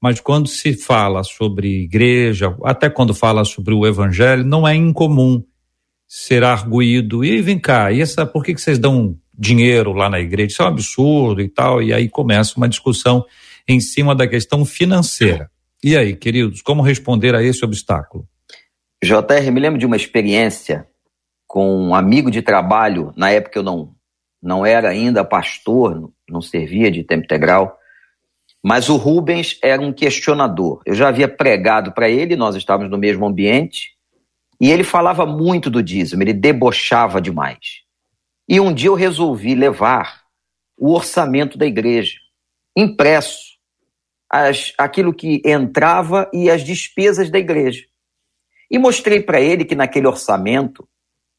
Mas quando se fala sobre igreja, até quando fala sobre o evangelho, não é incomum ser arguído. E vem cá, e essa, por que, que vocês dão dinheiro lá na igreja, isso é um absurdo e tal, e aí começa uma discussão em cima da questão financeira. E aí, queridos, como responder a esse obstáculo? JR, me lembro de uma experiência com um amigo de trabalho, na época eu não, não era ainda pastor, não servia de tempo integral, mas o Rubens era um questionador. Eu já havia pregado para ele, nós estávamos no mesmo ambiente, e ele falava muito do dízimo, ele debochava demais. E um dia eu resolvi levar o orçamento da igreja, impresso, as, aquilo que entrava e as despesas da igreja. E mostrei para ele que naquele orçamento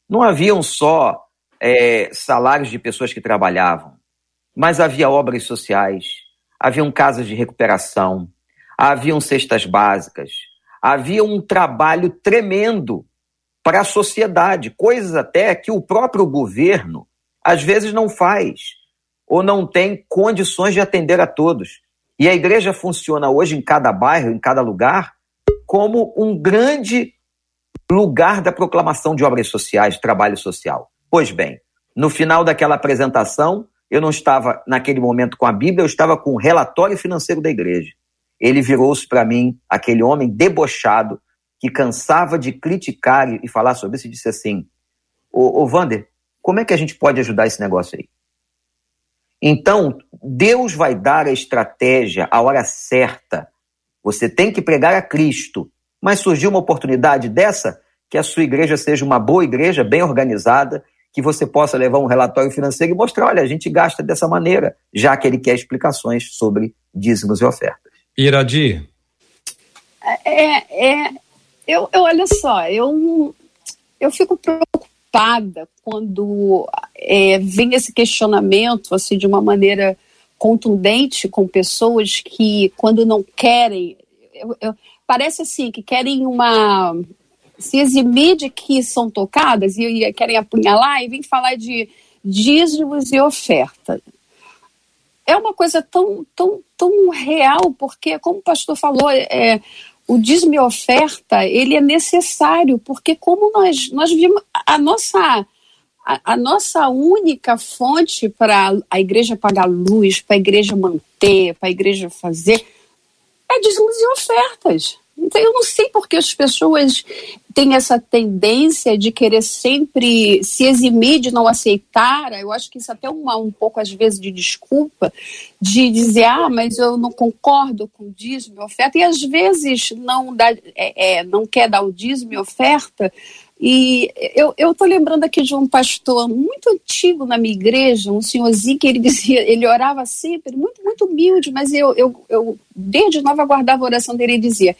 não haviam só é, salários de pessoas que trabalhavam, mas havia obras sociais, haviam casas de recuperação, haviam cestas básicas, havia um trabalho tremendo para a sociedade, coisas até que o próprio governo às vezes não faz ou não tem condições de atender a todos. E a igreja funciona hoje em cada bairro, em cada lugar, como um grande lugar da proclamação de obras sociais, de trabalho social. Pois bem, no final daquela apresentação, eu não estava naquele momento com a Bíblia, eu estava com o relatório financeiro da igreja. Ele virou-se para mim, aquele homem debochado, que cansava de criticar e falar sobre isso, e disse assim: Ô, ô Vander, como é que a gente pode ajudar esse negócio aí? Então, Deus vai dar a estratégia, a hora certa. Você tem que pregar a Cristo. Mas surgiu uma oportunidade dessa, que a sua igreja seja uma boa igreja, bem organizada, que você possa levar um relatório financeiro e mostrar: olha, a gente gasta dessa maneira, já que ele quer explicações sobre dízimos e ofertas. Iradi. É, é, eu, eu olha só, eu, eu fico preocupada quando é, vem esse questionamento assim de uma maneira contundente com pessoas que quando não querem eu, eu, parece assim que querem uma se eximir de que são tocadas e, e querem apunhalar e vem falar de dízimos e oferta. É uma coisa tão tão tão real porque como o pastor falou é, o dízimo e oferta, ele é necessário, porque como nós, nós vimos, a nossa, a, a nossa única fonte para a igreja pagar luz, para a igreja manter, para a igreja fazer, é dízimos e ofertas. Então, eu não sei porque as pessoas têm essa tendência de querer sempre se eximir de não aceitar. Eu acho que isso é até uma, um pouco, às vezes, de desculpa, de dizer, ah, mas eu não concordo com o dízimo e oferta, e às vezes não, dá, é, é, não quer dar o dízimo e oferta. E eu estou lembrando aqui de um pastor muito antigo na minha igreja, um senhorzinho que ele dizia, ele orava sempre, muito, muito humilde, mas eu, eu, eu desde nova aguardava a oração dele e dizia: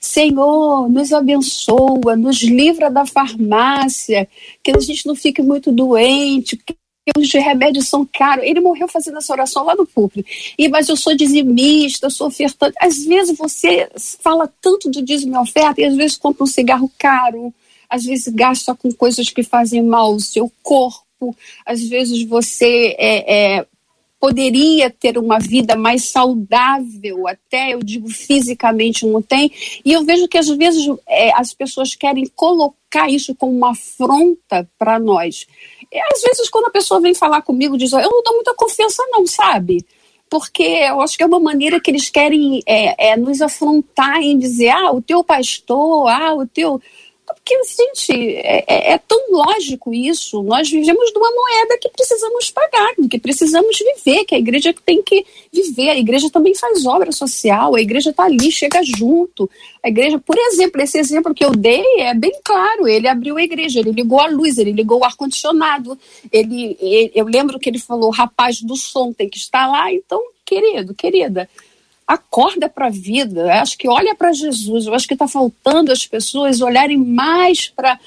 Senhor, nos abençoa, nos livra da farmácia, que a gente não fique muito doente, porque os remédios são caros. Ele morreu fazendo essa oração lá no público. E, mas eu sou dizimista, eu sou ofertante. Às vezes você fala tanto do dízimo e oferta, e às vezes compra um cigarro caro, às vezes gasta com coisas que fazem mal ao seu corpo, às vezes você é, é poderia ter uma vida mais saudável, até eu digo fisicamente não tem, e eu vejo que às vezes é, as pessoas querem colocar isso como uma afronta para nós. E às vezes quando a pessoa vem falar comigo, diz, eu não dou muita confiança não, sabe? Porque eu acho que é uma maneira que eles querem é, é nos afrontar em dizer, ah, o teu pastor, ah, o teu porque, gente, é, é, é, tão lógico isso. Nós vivemos de uma moeda que precisamos pagar, que precisamos viver, que a igreja tem que viver. A igreja também faz obra social, a igreja está ali, chega junto. A igreja, por exemplo, esse exemplo que eu dei é bem claro. Ele abriu a igreja, ele ligou a luz, ele ligou o ar-condicionado. Ele, ele, eu lembro que ele falou: rapaz do som tem que estar lá. Então, querido, querida, acorda para a vida. Eu acho que olha para Jesus. Eu acho que está faltando as pessoas olharem mais para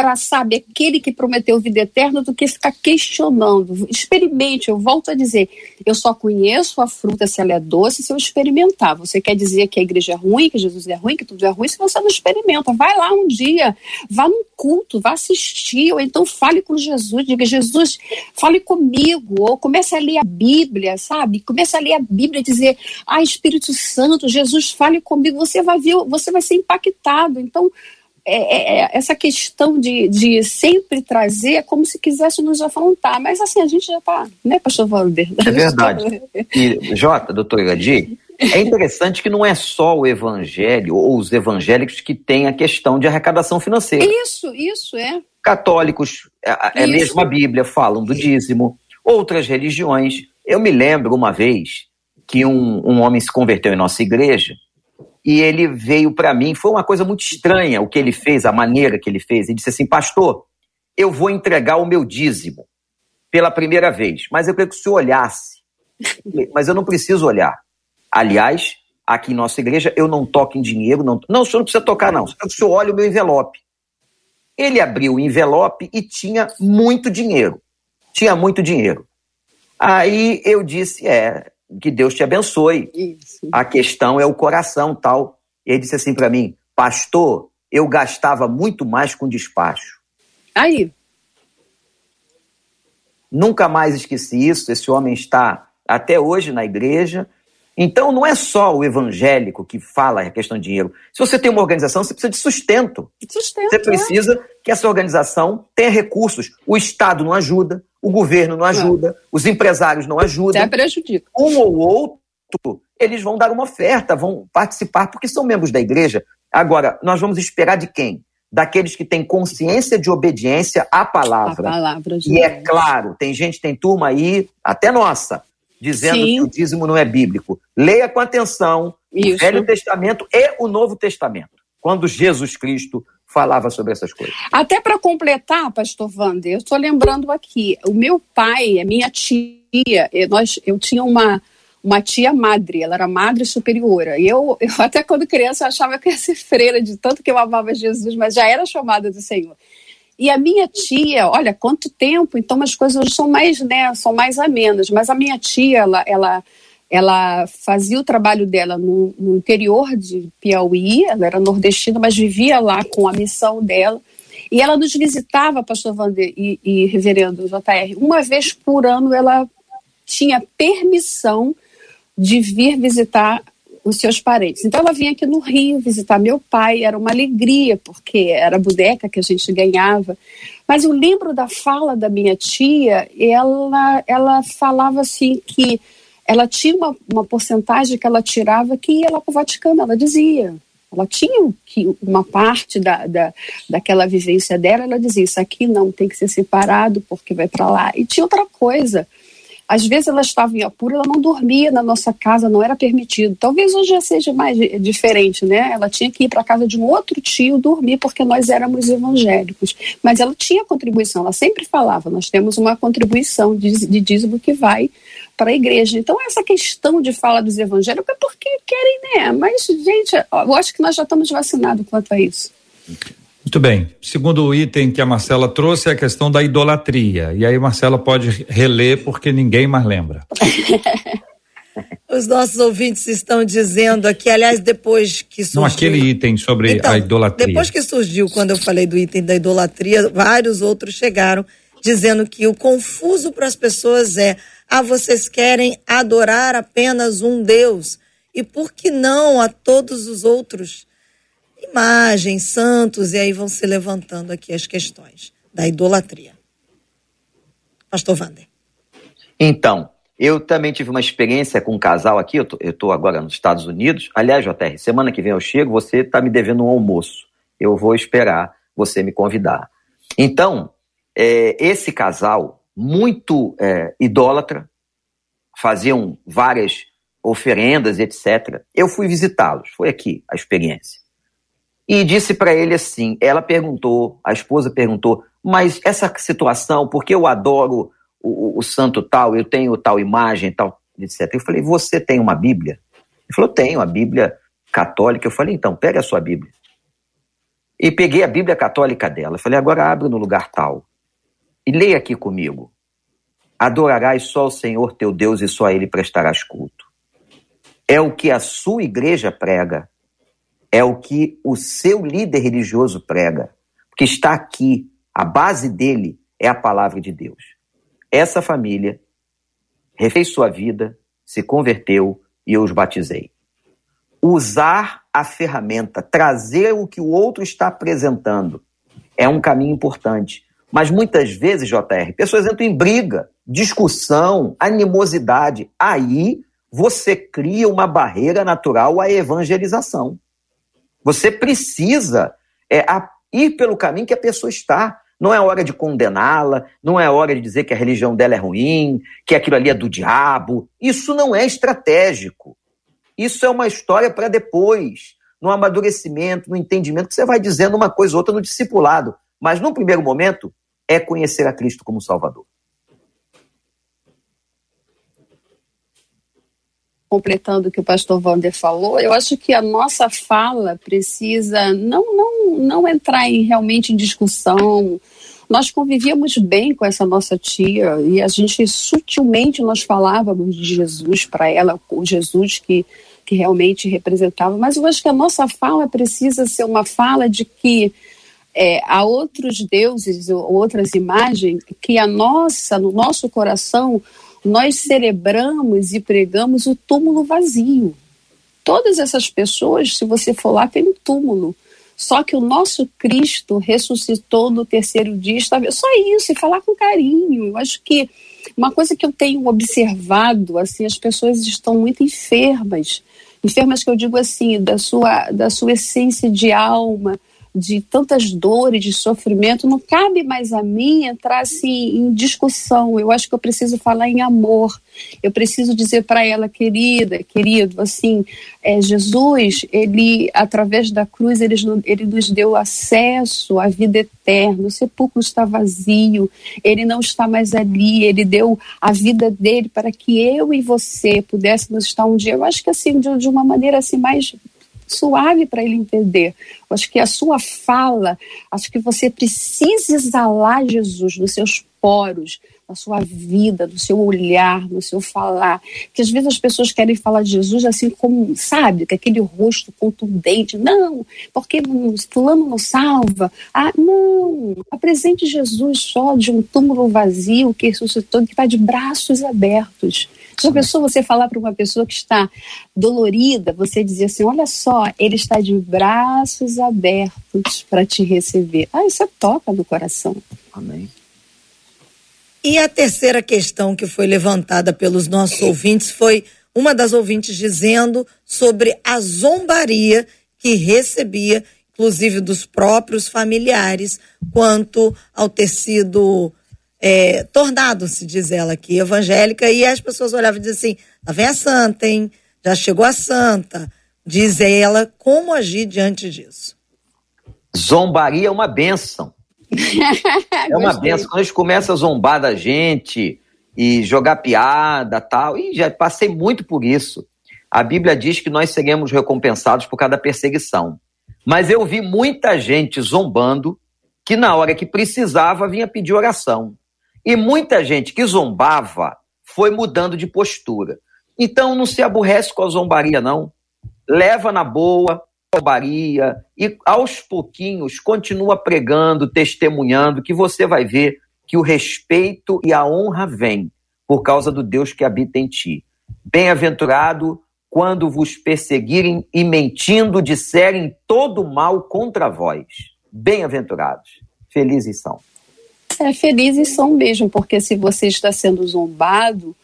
para, saber aquele que prometeu vida eterna do que ficar questionando. Experimente, eu volto a dizer, eu só conheço a fruta se ela é doce se eu experimentar. Você quer dizer que a igreja é ruim, que Jesus é ruim, que tudo é ruim, se você não experimenta. Vai lá um dia, vá num culto, vá assistir, ou então fale com Jesus, diga, Jesus, fale comigo, ou comece a ler a Bíblia, sabe? Comece a ler a Bíblia e dizer, ah, Espírito Santo, Jesus, fale comigo, você vai ver, você vai ser impactado. Então, é, é, é, essa questão de, de sempre trazer é como se quisesse nos afrontar. Mas assim, a gente já está, né, pastor Walder? É verdade. E, Jota, doutor Iradi, é interessante que não é só o evangelho ou os evangélicos que têm a questão de arrecadação financeira. Isso, isso, é. Católicos, é, é mesmo a Bíblia, falam do dízimo. Outras religiões. Eu me lembro uma vez que um, um homem se converteu em nossa igreja e ele veio para mim. Foi uma coisa muito estranha o que ele fez, a maneira que ele fez. Ele disse assim: Pastor, eu vou entregar o meu dízimo pela primeira vez, mas eu queria que o senhor olhasse. Mas eu não preciso olhar. Aliás, aqui em nossa igreja, eu não toco em dinheiro. Não, não o senhor não precisa tocar, não. O senhor olha o meu envelope. Ele abriu o envelope e tinha muito dinheiro. Tinha muito dinheiro. Aí eu disse: É, que Deus te abençoe. Isso. A questão é o coração, tal. E ele disse assim para mim, pastor, eu gastava muito mais com despacho. Aí. Nunca mais esqueci isso. Esse homem está até hoje na igreja. Então, não é só o evangélico que fala a questão de dinheiro. Se você tem uma organização, você precisa de sustento. Sustento. Você precisa é. que essa organização tenha recursos. O Estado não ajuda, o governo não ajuda, não. os empresários não ajudam. Até prejudica. Um ou outro, eles vão dar uma oferta, vão participar, porque são membros da igreja. Agora, nós vamos esperar de quem? Daqueles que têm consciência de obediência à palavra. A palavra de e é claro, tem gente, tem turma aí, até nossa, dizendo Sim. que o dízimo não é bíblico. Leia com atenção Isso. o Velho Testamento e o Novo Testamento. Quando Jesus Cristo falava sobre essas coisas. Até para completar, pastor Wander, eu estou lembrando aqui, o meu pai, a minha tia, nós, eu tinha uma, uma tia madre, ela era madre superiora. E eu, eu até quando criança achava que ia ser freira, de tanto que eu amava Jesus, mas já era chamada do Senhor. E a minha tia, olha, quanto tempo, então as coisas são mais, né, são mais amenas, mas a minha tia, ela, ela ela fazia o trabalho dela no, no, interior de Piauí, ela era nordestina, mas vivia lá com a missão dela. E ela nos visitava, pastor Wander e, e reverendo JR, uma vez por ano ela tinha permissão de vir visitar os seus parentes. Então ela vinha aqui no Rio visitar meu pai, era uma alegria, porque era a boneca que a gente ganhava. Mas eu lembro da fala da minha tia, ela, ela falava assim que ela tinha uma, uma porcentagem que ela tirava que ia lá para o Vaticano, ela dizia. Ela tinha uma parte da, da, daquela vivência dela, ela dizia: Isso aqui não tem que ser separado porque vai para lá. E tinha outra coisa. Às vezes ela estava em apuro, ela não dormia na nossa casa, não era permitido. Talvez hoje já seja mais diferente, né? Ela tinha que ir para casa de um outro tio dormir porque nós éramos evangélicos. Mas ela tinha contribuição, ela sempre falava: nós temos uma contribuição de, de dízimo que vai para a igreja. Então, essa questão de fala dos evangélicos é porque querem, né? Mas, gente, eu acho que nós já estamos vacinados quanto a isso. Muito bem. Segundo item que a Marcela trouxe é a questão da idolatria. E aí, Marcela pode reler porque ninguém mais lembra. Os nossos ouvintes estão dizendo aqui, aliás, depois que surgiu. Não, aquele item sobre então, a idolatria. Depois que surgiu, quando eu falei do item da idolatria, vários outros chegaram dizendo que o confuso para as pessoas é: ah, vocês querem adorar apenas um Deus, e por que não a todos os outros? imagens, santos, e aí vão se levantando aqui as questões da idolatria. Pastor Wander. Então, eu também tive uma experiência com um casal aqui, eu estou agora nos Estados Unidos. Aliás, JR, semana que vem eu chego, você está me devendo um almoço. Eu vou esperar você me convidar. Então, é, esse casal, muito é, idólatra, faziam várias oferendas, etc. Eu fui visitá-los, foi aqui a experiência e disse para ele assim: ela perguntou, a esposa perguntou, mas essa situação, porque eu adoro o, o, santo tal, eu tenho tal imagem, tal, etc. Eu falei: você tem uma Bíblia? Ele falou: tenho a Bíblia católica. Eu falei: então, pega a sua Bíblia. E peguei a Bíblia católica dela. Eu falei: agora abre no lugar tal e leia aqui comigo. Adorarás só o Senhor teu Deus e só a Ele prestarás culto. É o que a sua igreja prega é o que o seu líder religioso prega, porque está aqui, a base dele é a palavra de Deus. Essa família refez sua vida, se converteu e eu os batizei. Usar a ferramenta, trazer o que o outro está apresentando, é um caminho importante. Mas muitas vezes, JR, pessoas entram em briga, discussão, animosidade. Aí você cria uma barreira natural à evangelização. Você precisa é, ir pelo caminho que a pessoa está. Não é hora de condená-la, não é hora de dizer que a religião dela é ruim, que aquilo ali é do diabo. Isso não é estratégico. Isso é uma história para depois, no amadurecimento, no entendimento, que você vai dizendo uma coisa ou outra no discipulado. Mas, no primeiro momento, é conhecer a Cristo como Salvador. completando o que o pastor Wander falou, eu acho que a nossa fala precisa não, não, não entrar em, realmente em discussão. Nós convivíamos bem com essa nossa tia e a gente sutilmente nós falávamos de Jesus para ela, o Jesus que, que realmente representava. Mas eu acho que a nossa fala precisa ser uma fala de que é, há outros deuses ou outras imagens que a nossa, no nosso coração, nós celebramos e pregamos o túmulo vazio. Todas essas pessoas, se você for lá, tem um túmulo. Só que o nosso Cristo ressuscitou no terceiro dia. Está... Só isso, e falar com carinho. Eu acho que uma coisa que eu tenho observado, assim, as pessoas estão muito enfermas. Enfermas que eu digo assim, da sua, da sua essência de alma, de tantas dores, de sofrimento, não cabe mais a mim entrar assim em discussão. Eu acho que eu preciso falar em amor. Eu preciso dizer para ela, querida, querido, assim, é, Jesus, ele através da cruz ele, ele nos deu acesso à vida eterna. O sepulcro está vazio. Ele não está mais ali. Ele deu a vida dele para que eu e você pudéssemos estar um dia. Eu acho que assim de, de uma maneira assim mais suave para ele entender. Eu acho que a sua fala, acho que você precisa exalar Jesus nos seus poros, na sua vida, no seu olhar, no seu falar. Que às vezes as pessoas querem falar de Jesus assim como, sabe, com aquele rosto contundente. Não, porque fulano não salva. Ah, não, apresente Jesus só de um túmulo vazio que ressuscitou, que está de braços abertos. Já pensou você falar para uma pessoa que está dolorida, você dizer assim: olha só, ele está de braços abertos para te receber. Ah, isso é toca no coração. Amém. E a terceira questão que foi levantada pelos nossos ouvintes foi uma das ouvintes dizendo sobre a zombaria que recebia, inclusive dos próprios familiares, quanto ao ter sido é, tornado, se diz ela aqui, evangélica, e as pessoas olhavam e diziam assim: lá vem a santa, hein? Já chegou a santa. Diz ela como agir diante disso. Zombaria é uma benção. é uma benção. Quando a gente começa a zombar da gente e jogar piada tal, e já passei muito por isso. A Bíblia diz que nós seremos recompensados por cada perseguição. Mas eu vi muita gente zombando que na hora que precisava vinha pedir oração. E muita gente que zombava foi mudando de postura. Então não se aborrece com a zombaria, não. Leva na boa, zombaria, e aos pouquinhos continua pregando, testemunhando, que você vai ver que o respeito e a honra vêm por causa do Deus que habita em ti. Bem-aventurado quando vos perseguirem e mentindo disserem todo mal contra vós. Bem-aventurados, felizes são. É, felizes são mesmo, porque se você está sendo zombado,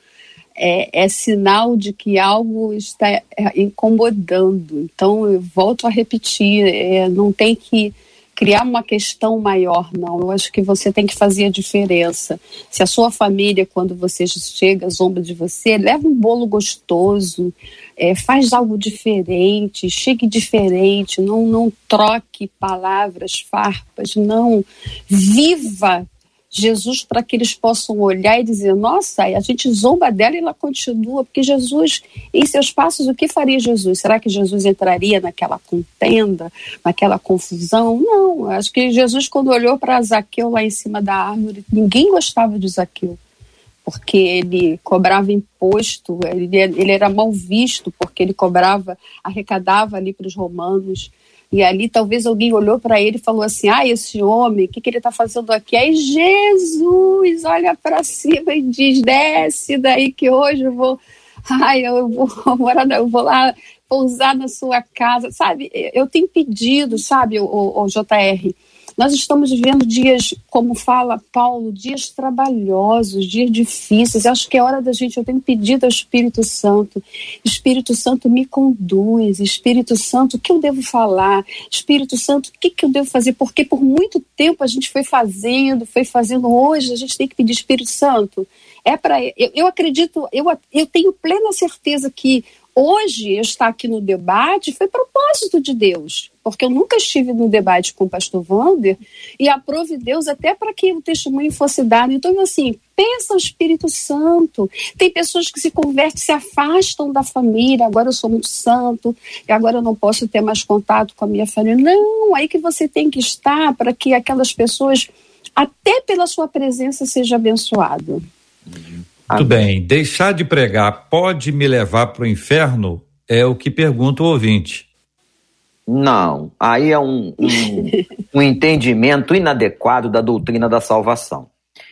é, é, sinal de que algo está é, incomodando. Então, eu volto a repetir: é, não tem que criar uma questão maior, não. Eu acho que você tem que fazer a diferença. Se a sua família, quando você chega, zomba de você, leva um bolo gostoso, é, faz algo diferente, chegue diferente, não, não troque palavras farpas, não. Viva Jesus para que eles possam olhar e dizer: nossa, a gente zomba dela e ela continua, porque Jesus, em seus passos, o que faria Jesus? Será que Jesus entraria naquela contenda, naquela confusão? Não, acho que Jesus, quando olhou para Zaqueu lá em cima da árvore, ninguém gostava de Zaqueu, porque ele cobrava imposto, ele, ele era mal visto, porque ele cobrava, arrecadava ali para os romanos. E ali talvez alguém olhou para ele e falou assim: ah, esse homem, o que, que ele está fazendo aqui? Aí Jesus olha para cima e diz: desce daí que hoje eu vou. Ai, eu vou morar, eu vou lá pousar na sua casa, sabe? Eu tenho pedido, sabe, o, o, o JR, nós estamos vivendo dias, como fala Paulo, dias trabalhosos, dias difíceis. Acho que é hora da gente, eu tenho pedido ao Espírito Santo, Espírito Santo me conduz, Espírito Santo, o que eu devo falar? Espírito Santo, o que, que eu devo fazer? Porque por muito tempo a gente foi fazendo, foi fazendo, hoje a gente tem que pedir Espírito Santo. É para eu, eu acredito, eu, eu tenho plena certeza que hoje eu estar aqui no debate foi propósito de Deus, porque eu nunca estive no debate com o pastor Wander e aprove Deus até para que o testemunho fosse dado. Então, assim, pensa o Espírito Santo. Tem pessoas que se convertem, se afastam da família. Agora eu sou muito santo e agora eu não posso ter mais contato com a minha família. Não, aí que você tem que estar para que aquelas pessoas, até pela sua presença, seja abençoado. Uhum. Muito bem. Deixar de pregar pode me levar para o inferno? É o que pergunta o ouvinte. Não. Aí é um, um, um entendimento inadequado da doutrina da salvação.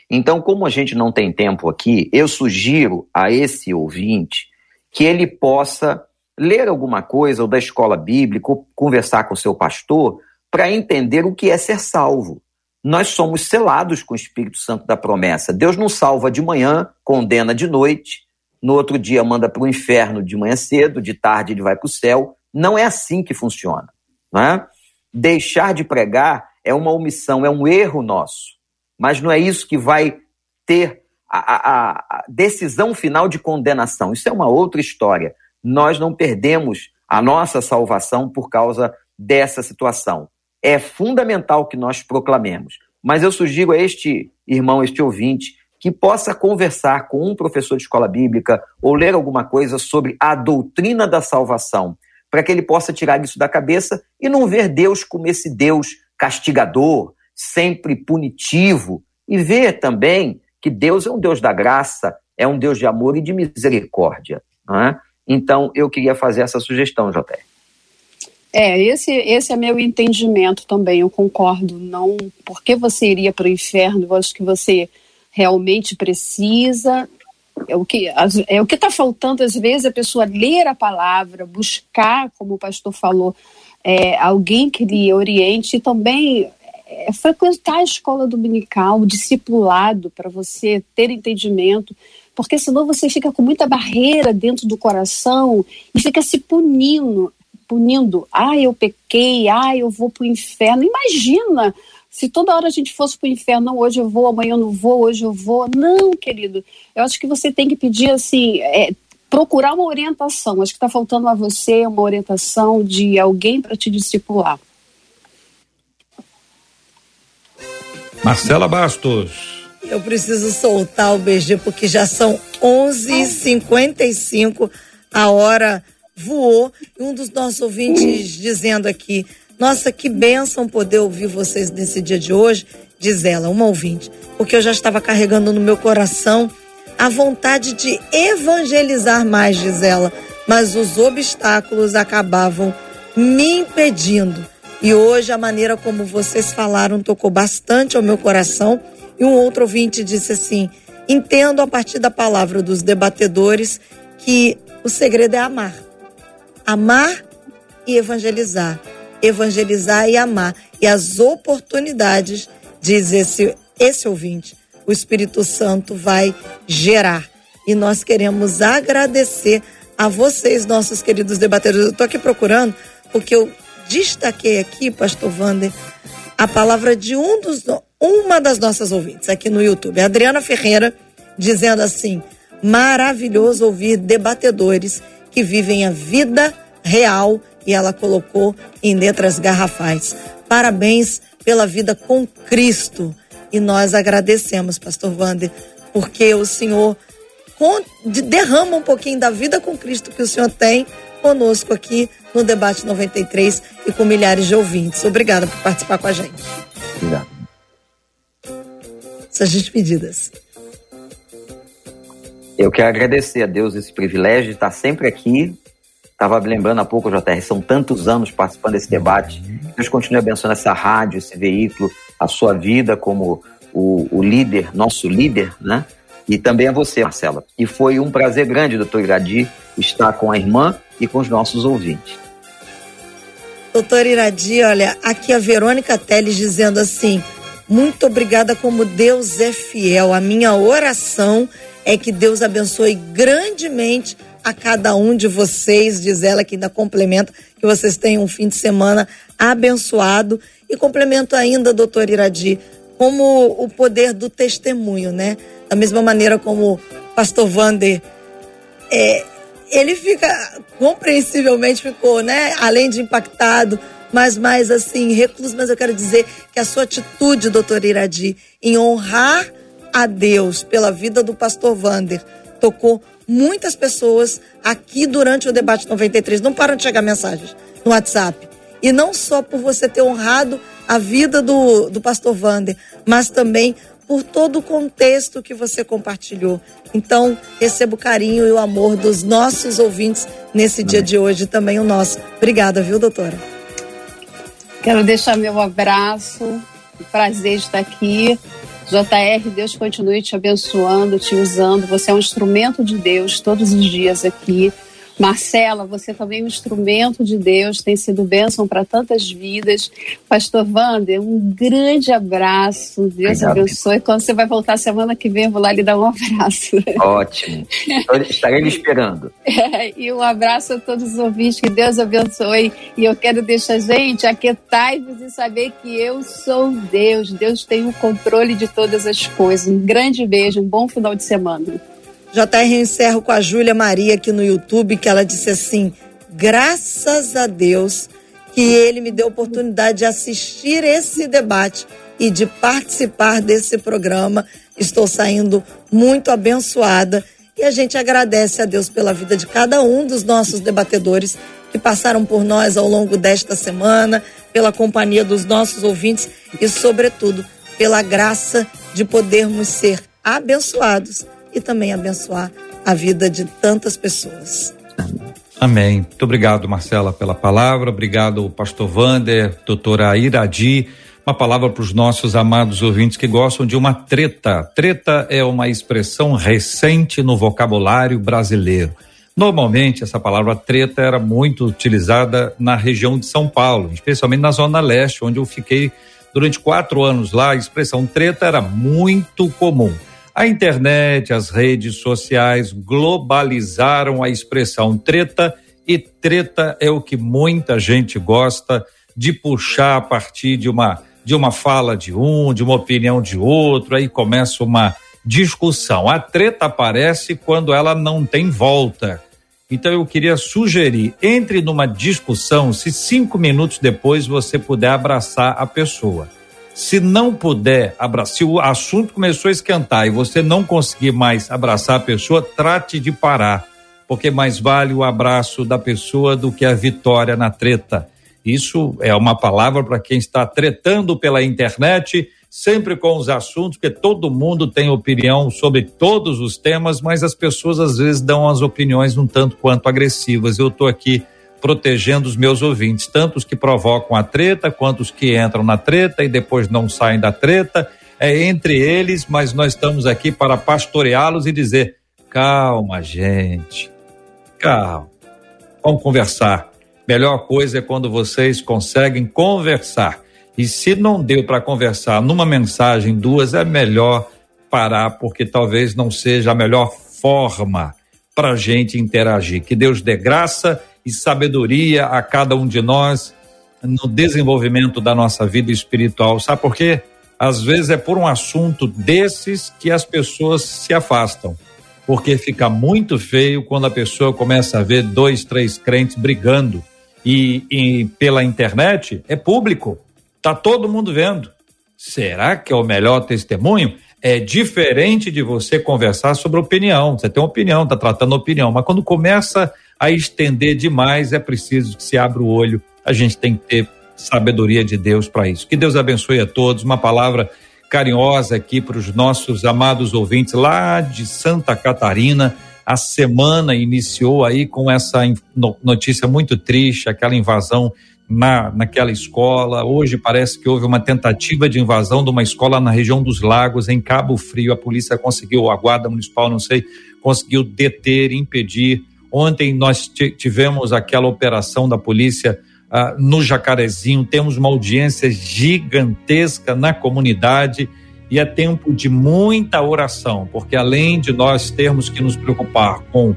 Então, como a gente não tem tempo aqui, eu sugiro a esse ouvinte que ele possa ler alguma coisa ou da escola bíblica, ou conversar com o seu pastor, para entender o que é ser salvo nós somos selados com o Espírito Santo da promessa. Deus não salva de manhã, condena de noite, no outro dia manda para o inferno de manhã cedo, de tarde ele vai para o céu. Não é assim que funciona. Não é? Deixar de pregar é uma omissão, é um erro nosso. Mas não é isso que vai ter a, a, a decisão final de condenação. Isso é uma outra história. Nós não perdemos a nossa salvação por causa dessa situação é fundamental que nós proclamemos. Mas eu sugiro a este irmão, este ouvinte, que possa conversar com um professor de escola bíblica ou ler alguma coisa sobre a doutrina da salvação, para que ele possa tirar isso da cabeça e não ver Deus como esse Deus castigador, sempre punitivo, e ver também que Deus é um Deus da graça, é um Deus de amor e de misericórdia. É? Então, eu queria fazer essa sugestão, Joté. É, esse, esse é meu entendimento também, eu concordo. Não, porque você iria para o inferno? Eu acho que você realmente precisa. É o que é o que está faltando às vezes a pessoa ler a palavra, buscar, como o pastor falou, é, alguém que lhe oriente e também é, frequentar a escola dominical, o discipulado para você ter entendimento, porque senão você fica com muita barreira dentro do coração e fica se punindo punindo. Ah, eu pequei, ah, eu vou para o inferno. Imagina se toda hora a gente fosse para o inferno, não, hoje eu vou, amanhã eu não vou, hoje eu vou. Não, querido. Eu acho que você tem que pedir assim, é, procurar uma orientação. Acho que está faltando a você uma orientação de alguém para te discipular. Marcela Bastos. Eu preciso soltar o BG porque já são 11h55, a hora voou. E um dos nossos ouvintes dizendo aqui: Nossa, que bênção poder ouvir vocês nesse dia de hoje. Diz ela, uma ouvinte, porque eu já estava carregando no meu coração a vontade de evangelizar mais, diz ela, mas os obstáculos acabavam me impedindo. E hoje a maneira como vocês falaram tocou bastante ao meu coração. E um outro ouvinte disse assim: entendo a partir da palavra dos debatedores que o segredo é amar. Amar e evangelizar. Evangelizar e amar. E as oportunidades, diz esse, esse ouvinte, o Espírito Santo vai gerar. E nós queremos agradecer a vocês, nossos queridos debatedores. Eu estou aqui procurando, porque eu destaquei aqui, pastor Wander, a palavra de um dos, uma das nossas ouvintes aqui no YouTube, Adriana Ferreira, dizendo assim: maravilhoso ouvir debatedores que vivem a vida real, e ela colocou em letras garrafais. Parabéns pela vida com Cristo. E nós agradecemos, pastor Wander, porque o Senhor derrama um pouquinho da vida com Cristo que o Senhor tem conosco aqui no Debate 93 e com milhares de ouvintes. Obrigada por participar com a gente. Obrigado. Suas despedidas. Eu quero agradecer a Deus esse privilégio de estar sempre aqui. Estava lembrando há pouco, JR, são tantos anos participando desse debate. Deus continue abençoando essa rádio, esse veículo, a sua vida como o, o líder, nosso líder, né? E também a você, Marcela. E foi um prazer grande, doutor Iradi, estar com a irmã e com os nossos ouvintes. Doutor Iradi, olha, aqui a Verônica Teles dizendo assim: muito obrigada como Deus é fiel. A minha oração é que Deus abençoe grandemente a cada um de vocês, diz ela que ainda complementa, que vocês tenham um fim de semana abençoado. E complemento ainda, doutor Iradi, como o poder do testemunho, né? Da mesma maneira como o pastor Vander, é, ele fica, compreensivelmente ficou, né? Além de impactado, mas mais assim, recluso. Mas eu quero dizer que a sua atitude, doutor Iradi, em honrar a Deus pela vida do pastor Vander, tocou muitas pessoas aqui durante o debate 93. Não param de chegar mensagens no WhatsApp. E não só por você ter honrado a vida do, do pastor Vander, mas também por todo o contexto que você compartilhou. Então, receba o carinho e o amor dos nossos ouvintes nesse dia de hoje, também o nosso. Obrigada, viu, doutora? Quero deixar meu abraço, prazer estar aqui. JR, Deus continue te abençoando, te usando. Você é um instrumento de Deus todos os dias aqui. Marcela, você também é um instrumento de Deus, tem sido bênção para tantas vidas. Pastor Wander, um grande abraço. Deus Obrigado. abençoe. Quando você vai voltar semana que vem, eu vou lá lhe dar um abraço. Ótimo. Estarei lhe esperando. É, e um abraço a todos os ouvintes, que Deus abençoe. E eu quero deixar, gente, aquietai-vos e saber que eu sou Deus. Deus tem o controle de todas as coisas. Um grande beijo, um bom final de semana. JR, eu encerro com a Júlia Maria aqui no YouTube, que ela disse assim: graças a Deus que ele me deu a oportunidade de assistir esse debate e de participar desse programa. Estou saindo muito abençoada e a gente agradece a Deus pela vida de cada um dos nossos debatedores que passaram por nós ao longo desta semana, pela companhia dos nossos ouvintes e, sobretudo, pela graça de podermos ser abençoados e também abençoar a vida de tantas pessoas. Amém. Muito obrigado, Marcela, pela palavra. Obrigado, pastor Vander, doutora Iradi. Uma palavra para os nossos amados ouvintes que gostam de uma treta. Treta é uma expressão recente no vocabulário brasileiro. Normalmente, essa palavra treta era muito utilizada na região de São Paulo, especialmente na Zona Leste, onde eu fiquei durante quatro anos lá. A expressão treta era muito comum. A internet, as redes sociais globalizaram a expressão treta E treta é o que muita gente gosta de puxar a partir de uma de uma fala de um, de uma opinião de outro, aí começa uma discussão. A treta aparece quando ela não tem volta. Então eu queria sugerir, entre numa discussão, se cinco minutos depois você puder abraçar a pessoa. Se não puder abraçar, se o assunto começou a esquentar e você não conseguir mais abraçar a pessoa, trate de parar, porque mais vale o abraço da pessoa do que a vitória na treta. Isso é uma palavra para quem está tretando pela internet sempre com os assuntos, porque todo mundo tem opinião sobre todos os temas, mas as pessoas às vezes dão as opiniões um tanto quanto agressivas. Eu estou aqui protegendo os meus ouvintes, tanto os que provocam a treta, quanto os que entram na treta e depois não saem da treta. É entre eles, mas nós estamos aqui para pastoreá-los e dizer: calma, gente, calma, vamos conversar. Melhor coisa é quando vocês conseguem conversar. E se não deu para conversar numa mensagem, duas, é melhor parar, porque talvez não seja a melhor forma para a gente interagir. Que Deus dê graça e sabedoria a cada um de nós no desenvolvimento da nossa vida espiritual. Sabe por quê? Às vezes é por um assunto desses que as pessoas se afastam. Porque fica muito feio quando a pessoa começa a ver dois, três crentes brigando. E, e pela internet é público. Tá todo mundo vendo. Será que é o melhor testemunho? É diferente de você conversar sobre opinião. Você tem uma opinião, tá tratando opinião, mas quando começa a estender demais, é preciso que se abra o olho. A gente tem que ter sabedoria de Deus para isso. Que Deus abençoe a todos. Uma palavra carinhosa aqui para os nossos amados ouvintes lá de Santa Catarina. A semana iniciou aí com essa notícia muito triste, aquela invasão na, naquela escola. Hoje parece que houve uma tentativa de invasão de uma escola na região dos Lagos, em Cabo Frio. A polícia conseguiu, a guarda municipal, não sei, conseguiu deter, impedir. Ontem nós tivemos aquela operação da polícia ah, no Jacarezinho, temos uma audiência gigantesca na comunidade e é tempo de muita oração, porque além de nós termos que nos preocupar com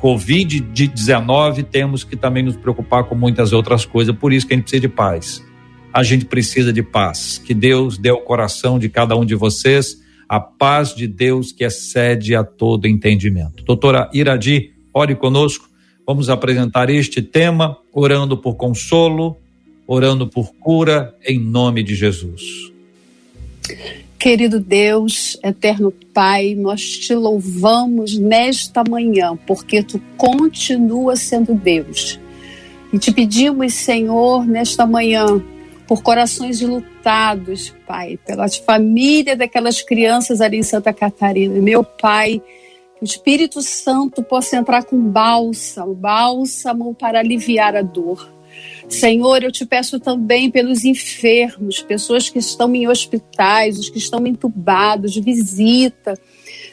Covid-19, temos que também nos preocupar com muitas outras coisas. Por isso que a gente precisa de paz. A gente precisa de paz. Que Deus dê ao coração de cada um de vocês a paz de Deus que excede a todo entendimento. Doutora Iradi, ore conosco. Vamos apresentar este tema, orando por consolo, orando por cura, em nome de Jesus. Querido Deus, eterno Pai, nós te louvamos nesta manhã, porque tu continuas sendo Deus. E te pedimos, Senhor, nesta manhã, por corações lutados, Pai, pela família daquelas crianças ali em Santa Catarina. Meu Pai, o Espírito Santo possa entrar com bálsamo, bálsamo para aliviar a dor Senhor, eu te peço também pelos enfermos, pessoas que estão em hospitais, os que estão entubados, visita.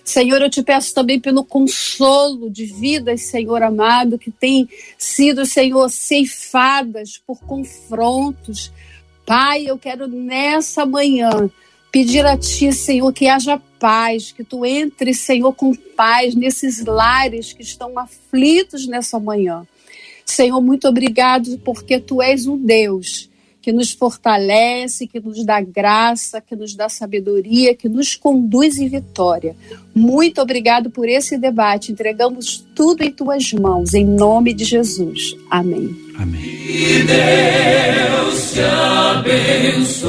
Senhor, eu te peço também pelo consolo de vidas, Senhor amado, que têm sido, Senhor, ceifadas por confrontos. Pai, eu quero nessa manhã pedir a Ti, Senhor, que haja paz, que Tu entre, Senhor, com paz nesses lares que estão aflitos nessa manhã. Senhor, muito obrigado porque tu és um Deus que nos fortalece, que nos dá graça, que nos dá sabedoria, que nos conduz em vitória. Muito obrigado por esse debate. Entregamos tudo em tuas mãos, em nome de Jesus. Amém. Amém. Que Deus te abençoe.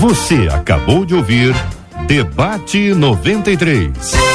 Você acabou de ouvir Debate 93.